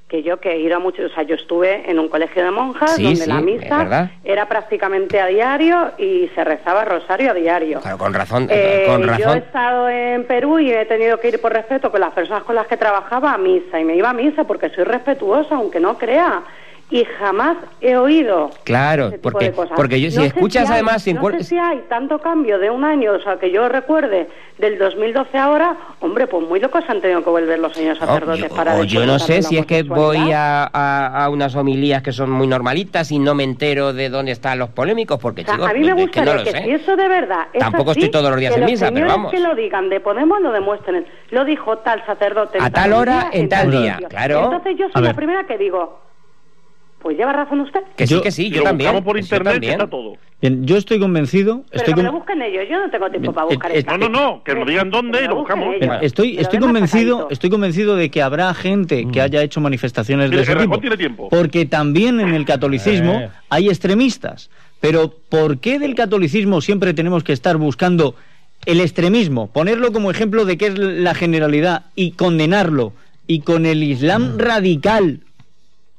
que yo que he ido a muchos, o sea, yo estuve en un colegio de monjas Sí, donde sí, la misa era prácticamente a diario y se rezaba rosario a diario. Claro, con razón, Eh, con Yo he razón. estado en Perú y he tenido que ir por respeto con las personas con las que trabajaba a misa y me iba a misa porque soy respetuosa, aunque no crea. Y jamás he oído Claro, ese tipo porque, de cosas. porque yo, si No sé escuchas hay- además... si no encuer- sé si hay tanto cambio de un año, o sea, que yo recuerde del 2012 ahora, hombre, pues muy locos han tenido que volver los señores No, sacerdotes para o yo no sé si es que voy a, a- a unas homilías que son muy normalitas y no me entero de dónde están los polémicos, porque O sea, chicos, a mí me es que gustaría no lo que, sé. si eso de verdad es Tampoco así, estoy todos los días que en los misa, pero vamos. que lo digan de Podemos lo demuestren. Lo dijo tal sacerdote A tal hora, día, en tal día, sitio. claro. Entonces yo soy la primera que digo, pues lleva razón usted. Que sí, que sí, yo también. buscamos por yo internet también. está todo. Bien, yo estoy convencido, Pero estoy que con- lo busquen ellos, yo no tengo tiempo para eh, buscar eh, esta. No, no, no, que nos digan dónde y lo buscamos. Bien, estoy, estoy convencido, estoy convencido de que habrá gente que haya hecho manifestaciones de ese tipo. tiene tiempo. Porque también en el catolicismo Eh. hay extremistas. Pero ¿por qué del catolicismo siempre tenemos que estar buscando el extremismo? Ponerlo como ejemplo de qué es la generalidad y condenarlo. Y con el Islam radical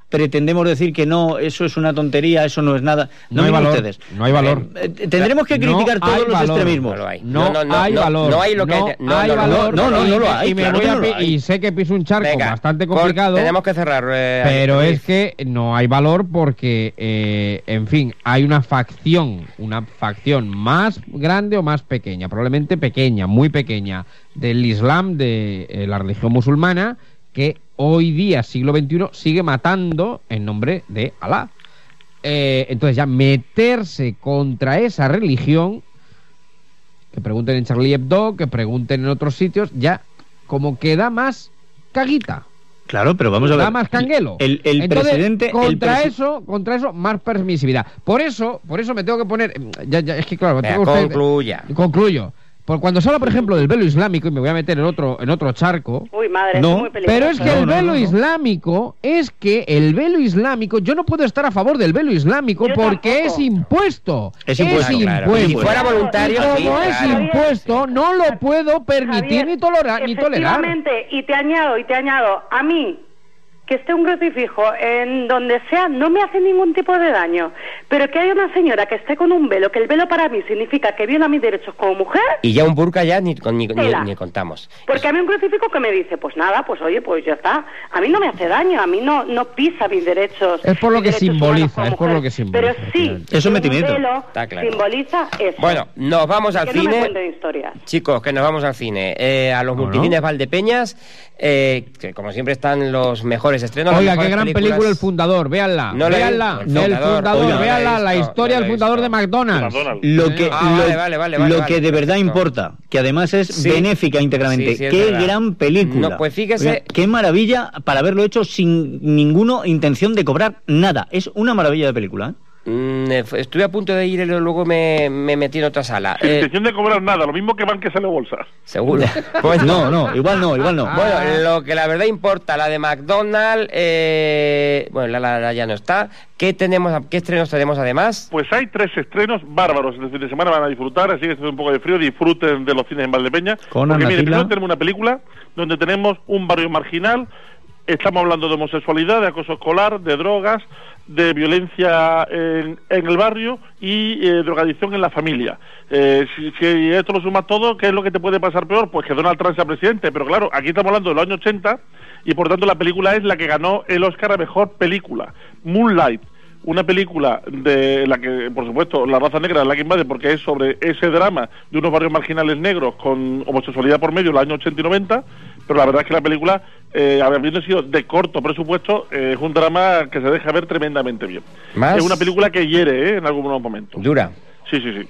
pretendemos decir que no, eso es una tontería, eso no es nada. No, No hay valor, ustedes. no hay valor. Eh, eh, tendremos que No criticar hay todos los valor. extremismos. No lo hay. No, No, no, hay no, valor. no hay lo que hay- no no, hay no, no, valor. no, no, y no lo hay, Y, me claro voy a no lo hay. y sé que piso un charco Venga, bastante complicado. Tenemos que cerrar. eh, Pero es que no hay valor porque, eh, en fin, hay una facción, una facción más grande o más pequeña, probablemente pequeña, muy pequeña, del Islam, de eh, la religión musulmana, que hoy día, siglo XXI, sigue matando en nombre de Alá. Eh, entonces ya meterse contra esa religión, que pregunten en Charlie Hebdo, que pregunten en otros sitios, ya como que da más caguita. Claro, pero vamos a ver. Da más canguelo. El, el Entonces, presidente. el contra presi- eso, contra eso, más permisividad. Por eso, por eso me tengo que poner. Ya, ya, es que claro, Venga, tengo usted- concluya. Concluyo. Por cuando se habla, por ejemplo, del velo islámico, y me voy a meter en otro, en otro charco. Uy, madre, No, es muy peligroso. pero es que No, el velo no, no. islámico es que el velo islámico, yo no puedo estar a favor del velo islámico Yo porque tampoco. es impuesto. Es impuesto, claro. impuesto. Si fuera voluntario, Y como sí, es impuesto, no lo puedo permitir Javier, ni, tolera- ni tolerar. Y te añado, y te añado, a mí, que esté un crucifijo en donde sea, no me hace ningún tipo de daño. Pero que haya una señora que esté con un velo, que el velo para mí significa que viola mis derechos como mujer, Y ya un burka ya ni, con- ni, ni- contamos. porque a mí un crucifijo que me dice, pues nada, pues oye, pues ya está. A mí no me hace daño, a mí no, no pisa mis derechos. Es por lo que simboliza, es por lo que simboliza, Pero sí. Es un metimiento. velo Está claro. simboliza eso. Bueno, nos vamos al que no me cine. historias. Chicos, que nos vamos al cine. Eh, a los ¿Cómo no? multicines Valdepeñas, eh, que como siempre están los mejores estrenos. las Oiga, qué gran películas. película El Fundador, véanla, No véanla, el El Fundador, oiga, véanla, la historia del fundador de McDonald's. McDonald's. Lo que, Ah, lo, vale, vale, vale, vale, lo vale, que de verdad importa, que además es Sí. benéfica íntegramente. Sí, sí, es Qué verdad. gran película. No, pues fíjese- Oiga, qué maravilla para haberlo hecho sin ninguna intención de cobrar nada. Es una maravilla de película. ¿eh? Mm, eh, estuve a punto de ir y luego me, me metí en otra sala. Sin Eh, intención de cobrar nada, lo mismo que van que sale bolsa. seguro. Bueno, No, no, igual no, igual no. Bueno, lo que la verdad importa, la de McDonald's, eh, bueno, la, la- la ya no está. ¿Qué tenemos, qué estrenos tenemos además? Pues hay tres estrenos bárbaros este fin de semana, van a disfrutar, así que hace un poco de frío, disfruten de los cines en Valdepeña. Con porque mire, primero tenemos una película donde tenemos un barrio marginal Estamos hablando de homosexualidad, de acoso escolar, de drogas, de violencia en, en el barrio y eh, drogadicción en la familia. Eh, si, si esto lo sumas todo, ¿qué es lo que te puede pasar peor? Pues que Donald Trump sea presidente. Pero claro, aquí estamos hablando de los años 80 y por tanto la película es la que ganó el Oscar a Mejor Película, Moonlight una película de la que, por supuesto, la raza negra es la que invade porque es sobre ese drama de unos barrios marginales negros con homosexualidad por medio en los años 80 y 90, pero la verdad es que la película, eh, habiendo sido de corto presupuesto, eh, es un drama que se deja ver tremendamente bien. ¿Más? Es una película que hiere ¿eh? en algunos momentos. Dura. Sí, sí, sí.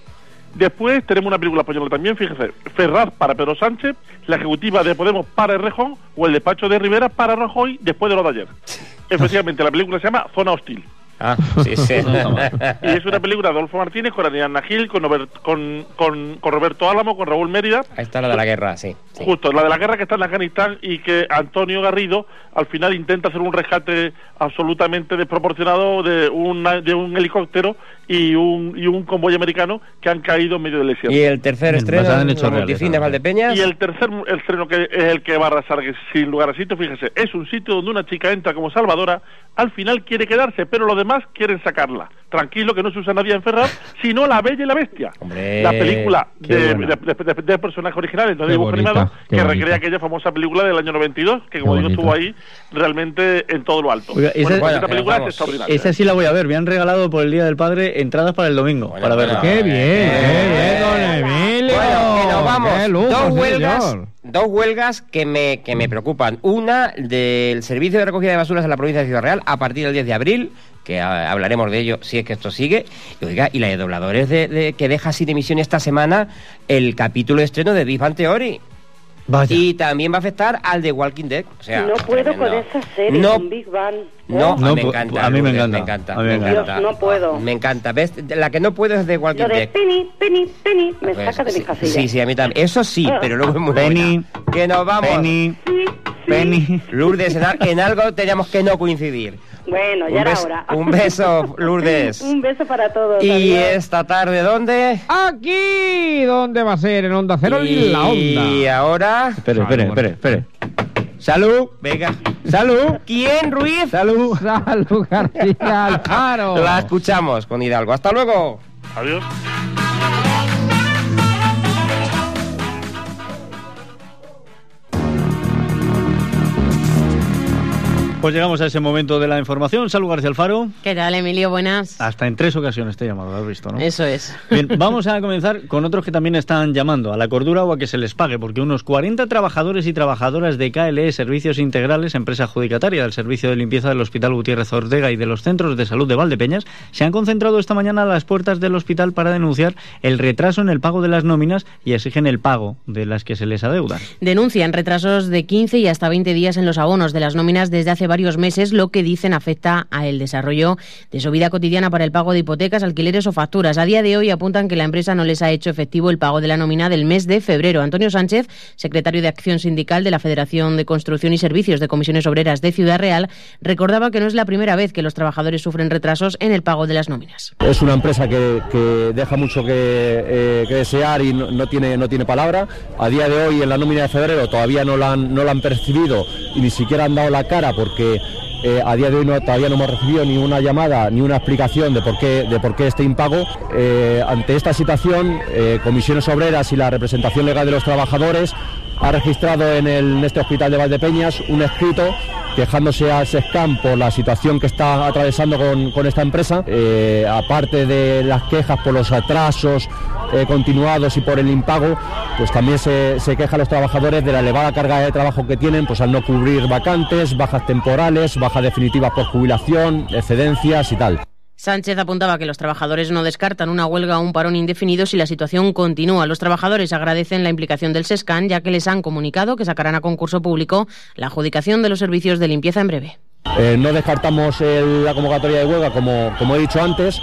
Después tenemos una película española también, fíjese, Ferraz para Pedro Sánchez, la ejecutiva de Podemos para el Rejón o el despacho de Rivera para Rajoy después de lo de ayer. Efectivamente, la película se llama Zona Hostil. Ah, sí, sí. y es una película de Adolfo Martínez con Ariana Gil, con, con, con, con Roberto Álamo, con Raúl Mérida. Ahí está la de la guerra, sí. sí. Justo, la de la guerra que está en Afganistán y que Antonio Garrido al final intenta hacer un rescate absolutamente desproporcionado de, una, de un helicóptero y un, y un convoy americano que han caído en medio del desierto. Y el tercer estreno basada en reales, multifines Valdepeñas. Y el tercer el estreno que es el que va a arrasar, que sin lugar a sitio, fíjese, es un sitio donde una chica entra como salvadora, al final quiere quedarse, pero los demás quieren sacarla. Tranquilo que no se usa nadie en Ferraz, sino La Bella y la Bestia. Hombre, la película de, buena. de, de- de- de personajes originales, no dibujos animados, que bonita. recrea aquella famosa película del año 92, que como Qué digo estuvo ahí realmente en todo lo alto. Oiga, esa- bueno, pues Bueno, esta película vamos, es extraordinaria. Esa sí la voy a ver. Me han regalado por el Día del Padre entradas para el domingo. Bueno, para verla. bueno. ¡Qué bien! ¡Qué bien, don Emilio! Bueno, que nos vamos. ¡Qué lujo, dos huelgas, señor! dos huelgas que me, que me preocupan. Una del servicio de recogida de basuras en la provincia de Ciudad Real a partir del 10 de abril, que hablaremos de ello si es que esto sigue. Y, oiga, y la de dobladores de, de- que deja sin emisión esta semana el capítulo de estreno de Big Bang Theory. Vaya. Y también va a afectar al de Walking Dead. O sea, no puedo tremendo. con esa serie, No. con Big Bang. No, No, a mí me encanta. a mí me encanta. Me encanta. A mí me me encanta. encanta. No puedo. Me encanta. ¿Ves? La que no puedo es de Walking Lo de Dead. Penny, Penny, Penny, me Pues, saca de sí, mi casilla. Sí, sí, a mí también. Eso sí, pero luego es muy Penny. buena. Que nos vamos. Penny, Sí, sí. Penny. Lourdes, en, en algo teníamos que no coincidir. Bueno, ya un, era beso, hora. un beso, Lourdes. un beso para todos. y adiós. esta tarde, ¿dónde? Aquí, ¿dónde va a ser? En Onda Cero, en la Y Onda. ahora... Espere, espere, espere, espere. Salud. Venga. Salud. ¿Quién, Ruiz? Salud. Salud, García Alfaro. La escuchamos con Hidalgo. Hasta luego. Adiós. Pues llegamos a ese momento de la información. Salud, García Alfaro. ¿Qué tal, Emilio? Buenas. Hasta en tres ocasiones te he llamado, lo has visto, ¿no? Eso es. Bien, vamos a comenzar con otros que también están llamando a la cordura o a que se les pague, porque unos 40 trabajadores y trabajadoras de KLE Servicios Integrales, empresa adjudicataria del servicio de limpieza del Hospital Gutiérrez Ortega y de los centros de salud de Valdepeñas, se han concentrado esta mañana a las puertas del hospital para denunciar el retraso en el pago de las nóminas y exigen el pago de las que se les adeudan. Denuncian retrasos de 15 y hasta 20 días en los abonos de las nóminas desde hace varios meses, lo que dicen afecta al desarrollo de su vida cotidiana para el pago de hipotecas, alquileres o facturas. A día de hoy apuntan que la empresa no les ha hecho efectivo el pago de la nómina del mes de febrero. Antonio Sánchez, secretario de Acción Sindical de la Federación de Construcción y Servicios de Comisiones Obreras de Ciudad Real, recordaba que no es la primera vez que los trabajadores sufren retrasos en el pago de las nóminas. Es una empresa que, que deja mucho que, eh, desear y no, tiene, no tiene palabra. A día de hoy, en la nómina de febrero, todavía no la no la han percibido y ni siquiera han dado la cara porque eh, a día de hoy no, todavía no hemos recibido ni una llamada ni una explicación de por qué, de por qué este impago. Eh, ante esta situación, eh, Comisiones Obreras y la representación legal de los trabajadores ha registrado en, este hospital de Valdepeñas un escrito quejándose a SESCAM por la situación que está atravesando con, esta empresa, Eh, aparte de las quejas por los atrasos eh, continuados y por el impago, pues también se, se queja a los trabajadores de la elevada carga de trabajo que tienen, pues al no cubrir vacantes, bajas temporales, bajas definitivas por jubilación, excedencias y tal. Sánchez apuntaba que los trabajadores no descartan una huelga o un parón indefinido si la situación continúa. Los trabajadores agradecen la implicación del SESCAN, ya que les han comunicado que sacarán a concurso público la adjudicación de los servicios de limpieza en breve. Eh, no descartamos la convocatoria de huelga, como, he dicho antes,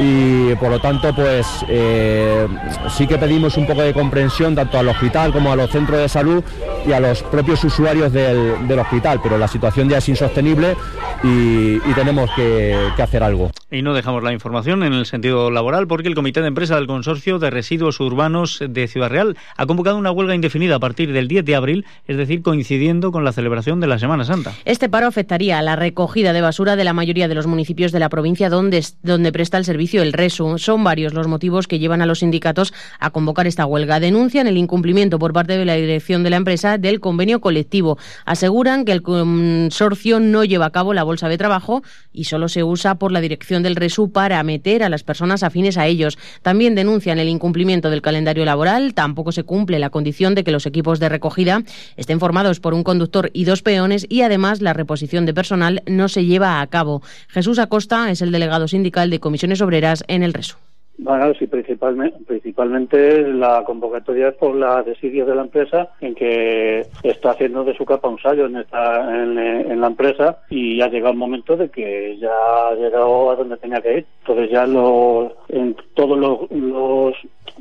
y por lo tanto, pues eh, sí que pedimos un poco de comprensión tanto al hospital como a los centros de salud y a los propios usuarios del, hospital, pero la situación ya es insostenible y, tenemos que hacer algo. Y no dejamos la información en el sentido laboral porque el Comité de Empresa del Consorcio de Residuos Urbanos de Ciudad Real ha convocado una huelga indefinida a partir del 10 de abril, es decir, coincidiendo con la celebración de la Semana Santa. Este paro afectaría a la recogida de basura de la mayoría de los municipios de la provincia donde, donde presta el servicio el RESU. Son varios los motivos que llevan a los sindicatos a convocar esta huelga. Denuncian el incumplimiento por parte de la dirección de la empresa del convenio colectivo. Aseguran que el consorcio no lleva a cabo la bolsa de trabajo y solo se usa por la dirección del RESU para meter a las personas afines a ellos. También denuncian el incumplimiento del calendario laboral. Tampoco se cumple la condición de que los equipos de recogida estén formados por un conductor y dos peones y además la reposición de personal no se lleva a cabo. Jesús Acosta es el delegado sindical de comisiones obreras en el RESU. Bueno, sí, principalmente, principalmente la convocatoria es por la desidia de la empresa en que está haciendo de su capa un sallo en, esta, en, la empresa y ha llegado el momento de que ya ha llegado a donde tenía que ir. Entonces ya los, en todos los, los,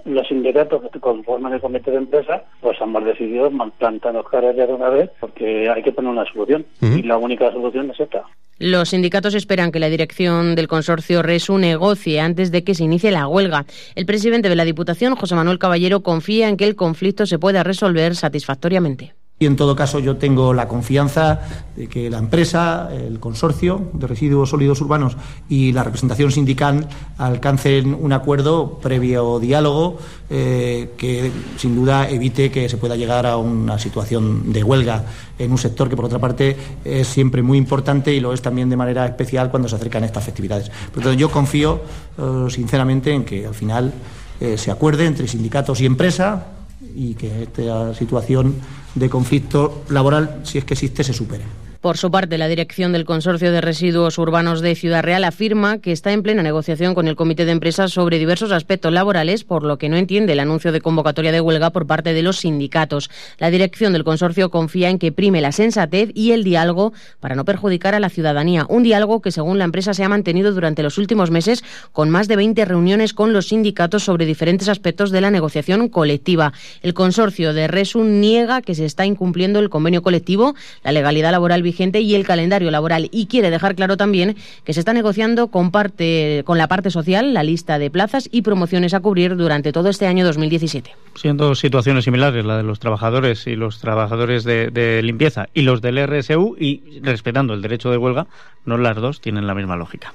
los sindicatos que conforman el comité de empresa pues han decidido plantarnos caras ya de una vez porque hay que poner una solución y la única solución es esta. Los sindicatos esperan que la dirección del consorcio RESU negocie antes de que se inicie la huelga. El presidente de la Diputación, José Manuel Caballero, confía en que el conflicto se pueda resolver satisfactoriamente. Y en todo caso yo tengo la confianza de que la empresa, el consorcio de residuos sólidos urbanos y la representación sindical alcancen un acuerdo previo diálogo eh, que sin duda evite que se pueda llegar a una situación de huelga en un sector que por otra parte es siempre muy importante y lo es también de manera especial cuando se acercan estas festividades. Por tanto yo confío eh, sinceramente en que al final eh, se acuerde entre sindicatos y empresa y que esta situación de conflicto laboral, si es que existe, se supere. Por su parte, la dirección del Consorcio de Residuos Urbanos de Ciudad Real afirma que está en plena negociación con el Comité de Empresas sobre diversos aspectos laborales, por lo que no entiende el anuncio de convocatoria de huelga por parte de los sindicatos. La dirección del consorcio confía en que prime la sensatez y el diálogo para no perjudicar a la ciudadanía. Un diálogo que, según la empresa, se ha mantenido durante los últimos meses con más de 20 reuniones con los sindicatos sobre diferentes aspectos de la negociación colectiva. El consorcio de Resun niega que se está incumpliendo el convenio colectivo, la legalidad laboral vigente y el calendario laboral y quiere dejar claro también que se está negociando con, parte, con la parte social la lista de plazas y promociones a cubrir durante todo este año 2017. Siendo situaciones similares, la de los trabajadores y los trabajadores de, de limpieza y los del RSU y respetando el derecho de huelga, no las dos tienen la misma lógica.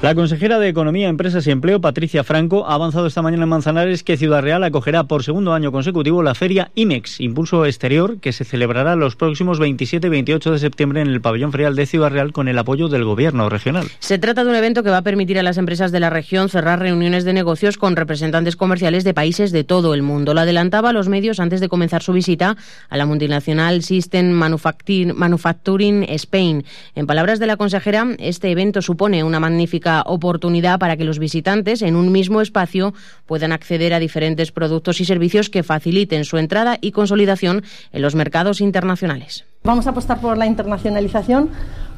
La consejera de Economía, Empresas y Empleo, Patricia Franco, ha avanzado esta mañana en Manzanares que Ciudad Real acogerá por segundo año consecutivo la feria IMEX, Impulso Exterior, que se celebrará los próximos 27 y 28 de septiembre en el pabellón ferial de Ciudad Real con el apoyo del gobierno regional. Se trata de un evento que va a permitir a las empresas de la región cerrar reuniones de negocios con representantes comerciales de países de todo el mundo. Lo adelantaba a los medios antes de comenzar su visita a la multinacional System Manufacturing Spain. En palabras de la consejera, este evento supone una magnífica oportunidad para que los visitantes en un mismo espacio puedan acceder a diferentes productos y servicios que faciliten su entrada y consolidación en los mercados internacionales. Vamos a apostar por la internacionalización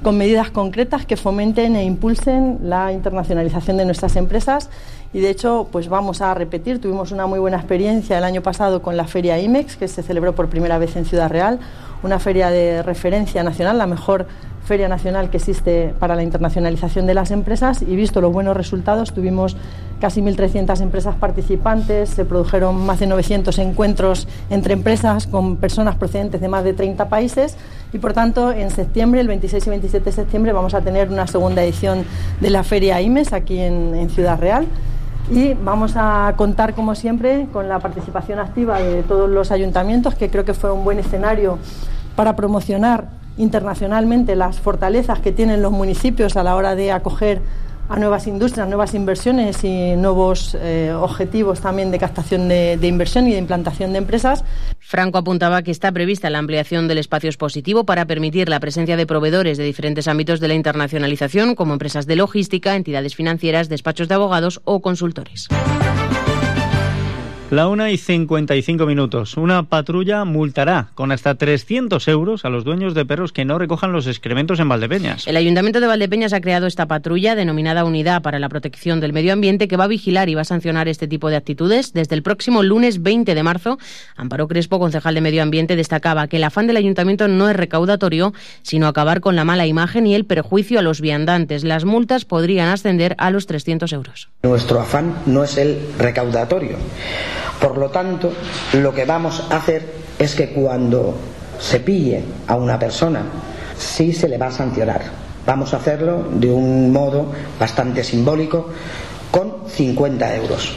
con medidas concretas que fomenten e impulsen la internacionalización de nuestras empresas y de hecho pues vamos a repetir, tuvimos una muy buena experiencia el año pasado con la feria IMEX que se celebró por primera vez en Ciudad Real, una feria de referencia nacional, la mejor feria nacional que existe para la internacionalización de las empresas y visto los buenos resultados, tuvimos casi 1.300 empresas participantes, se produjeron más de 900 encuentros entre empresas con personas procedentes de más de 30 países y por tanto en septiembre, el 26 y 27 de septiembre, vamos a tener una segunda edición de la feria IMES aquí en, en Ciudad Real. Y vamos a contar, como siempre, con la participación activa de todos los ayuntamientos, que creo que fue un buen escenario para promocionar internacionalmente las fortalezas que tienen los municipios a la hora de acoger a nuevas industrias, nuevas inversiones y nuevos eh, objetivos también de captación de, de, inversión y de implantación de empresas. Franco apuntaba que está prevista la ampliación del espacio expositivo para permitir la presencia de proveedores de diferentes ámbitos de la internacionalización, como empresas de logística, entidades financieras, despachos de abogados o consultores. La una y 55 minutos. Una patrulla multará con hasta 300 euros a los dueños de perros que no recojan los excrementos en Valdepeñas. El Ayuntamiento de Valdepeñas ha creado esta patrulla denominada Unidad para la Protección del Medio Ambiente que va a vigilar y va a sancionar este tipo de actitudes. Desde el próximo lunes 20 de marzo, Amparo Crespo, concejal de Medio Ambiente, destacaba que el afán del Ayuntamiento no es recaudatorio, sino acabar con la mala imagen y el perjuicio a los viandantes. Las multas podrían ascender a los 300 euros. Nuestro afán no es el recaudatorio. Por lo tanto, lo que vamos a hacer es que cuando se pille a una persona, sí se le va a sancionar. Vamos a hacerlo de un modo bastante simbólico con 50 euros.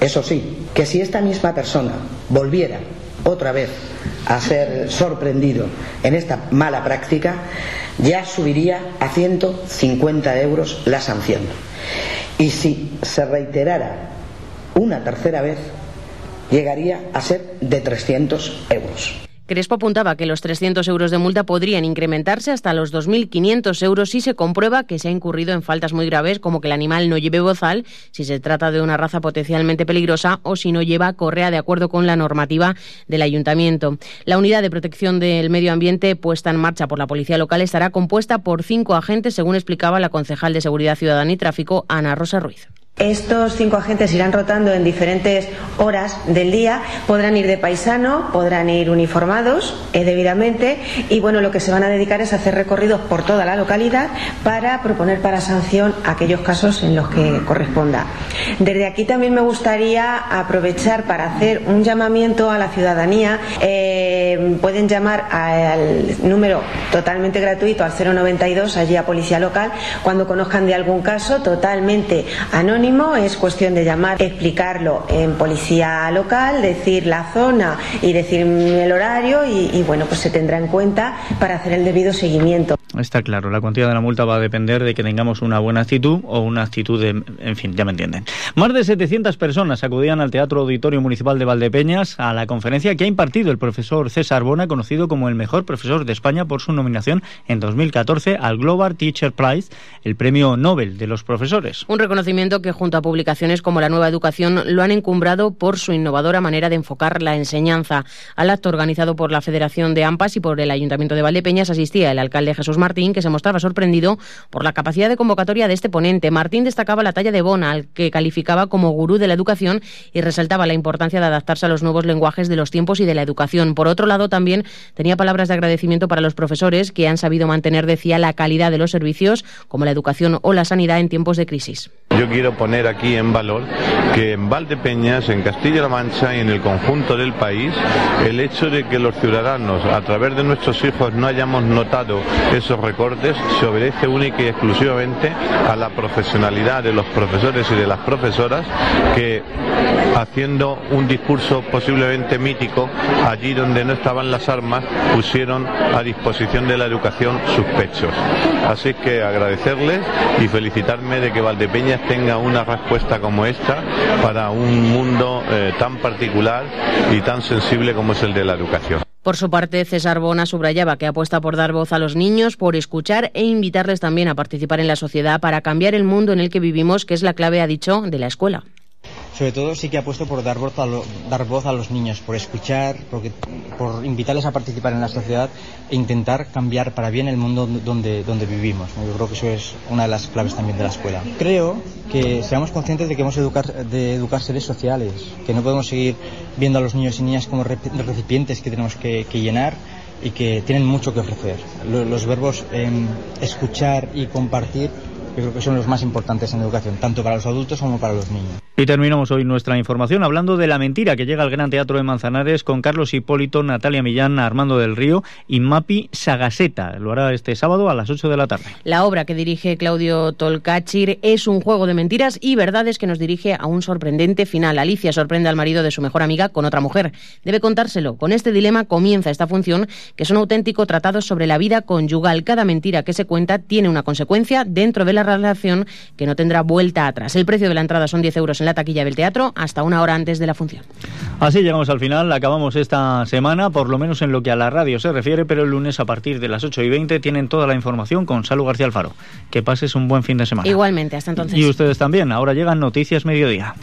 Eso sí, que si esta misma persona volviera otra vez a ser sorprendido en esta mala práctica, ya subiría a 150 euros la sanción. Y si se reiterara una tercera vez, llegaría a ser de 300 euros. Crespo apuntaba que los 300 euros de multa podrían incrementarse hasta los 2.500 euros si se comprueba que se ha incurrido en faltas muy graves como que el animal no lleve bozal, si se trata de una raza potencialmente peligrosa o si no lleva correa de acuerdo con la normativa del ayuntamiento. La unidad de protección del medio ambiente puesta en marcha por la policía local estará compuesta por cinco agentes, según explicaba la concejal de Seguridad Ciudadana y Tráfico, Ana Rosa Ruiz. Estos cinco agentes irán rotando en diferentes horas del día, podrán ir de paisano, podrán ir uniformados eh, debidamente y bueno, lo que se van a dedicar es a hacer recorridos por toda la localidad para proponer para sanción aquellos casos en los que corresponda. Desde aquí también me gustaría aprovechar para hacer un llamamiento a la ciudadanía. Eh, pueden llamar al número totalmente gratuito al 092 allí a Policía Local cuando conozcan de algún caso totalmente anónimo es cuestión de llamar, explicarlo en policía local, decir la zona y decir el horario y, y bueno, pues se tendrá en cuenta para hacer el debido seguimiento. Está claro, la cuantía de la multa va a depender de que tengamos una buena actitud o una actitud de... En fin, ya me entienden. Más de 700 personas acudían al Teatro Auditorio Municipal de Valdepeñas a la conferencia que ha impartido el profesor César Bona, conocido como el mejor profesor de España por su nominación en 2014 al Global Teacher Prize, el premio Nobel de los profesores. Un reconocimiento que junto a publicaciones como La Nueva Educación lo han encumbrado por su innovadora manera de enfocar la enseñanza. Al acto organizado por la Federación de AMPAS y por el Ayuntamiento de Valdepeñas asistía el alcalde Jesús Martín, que se mostraba sorprendido por la capacidad de convocatoria de este ponente. Martín destacaba la talla de Bona, al que calificaba como gurú de la educación y resaltaba la importancia de adaptarse a los nuevos lenguajes de los tiempos y de la educación. Por otro lado, también tenía palabras de agradecimiento para los profesores que han sabido mantener, decía, la calidad de los servicios, como la educación o la sanidad en tiempos de crisis. Yo quiero poner aquí en valor que en Valdepeñas, en Castilla-La Mancha y en el conjunto del país, el hecho de que los ciudadanos, a través de nuestros hijos, no hayamos notado esos recortes, se obedece única y exclusivamente a la profesionalidad de los profesores y de las profesoras que, haciendo un discurso posiblemente mítico, allí donde no estaban las armas, pusieron a disposición de la educación sus pechos. Así que agradecerles y felicitarme de que Valdepeñas tenga una respuesta como esta para un mundo eh, tan particular y tan sensible como es el de la educación. Por su parte, César Bona subrayaba que apuesta por dar voz a los niños, por escuchar e invitarles también a participar en la sociedad para cambiar el mundo en el que vivimos, que es la clave, ha dicho, de la escuela. Sobre todo sí que apuesto por dar voz a, dar voz a los niños, por escuchar, porque, por invitarles a participar en la sociedad e intentar cambiar para bien el mundo donde, donde vivimos. Yo creo que eso es una de las claves también de la escuela. Creo que seamos conscientes de que hemos educar, de educar seres sociales, que no podemos seguir viendo a los niños y niñas como recipientes que tenemos que, llenar y que tienen mucho que ofrecer. Los, verbos escuchar y compartir yo creo que son los más importantes en educación, tanto para los adultos como para los niños. Y terminamos hoy nuestra información hablando de la mentira que llega al Gran Teatro de Manzanares con Carlos Hipólito, Natalia Millán, Armando del Río y Mapi Sagaseta. Lo hará este sábado a las 8 de la tarde. La obra que dirige Claudio Tolcachir es un juego de mentiras y verdades que nos dirige a un sorprendente final. Alicia sorprende al marido de su mejor amiga con otra mujer. Debe contárselo. Con este dilema comienza esta función, que es un auténtico tratado sobre la vida conyugal. Cada mentira que se cuenta tiene una consecuencia dentro de la relación que no tendrá vuelta atrás. El precio de la entrada son 10 euros en la taquilla del teatro hasta una hora antes de la función. Así llegamos al final, acabamos esta semana, por lo menos en lo que a la radio se refiere, pero el lunes a partir de las 8 y 20 tienen toda la información con Salud García Alfaro. Que pases un buen fin de semana. Igualmente, hasta entonces. Y ustedes también. Ahora llegan Noticias Mediodía.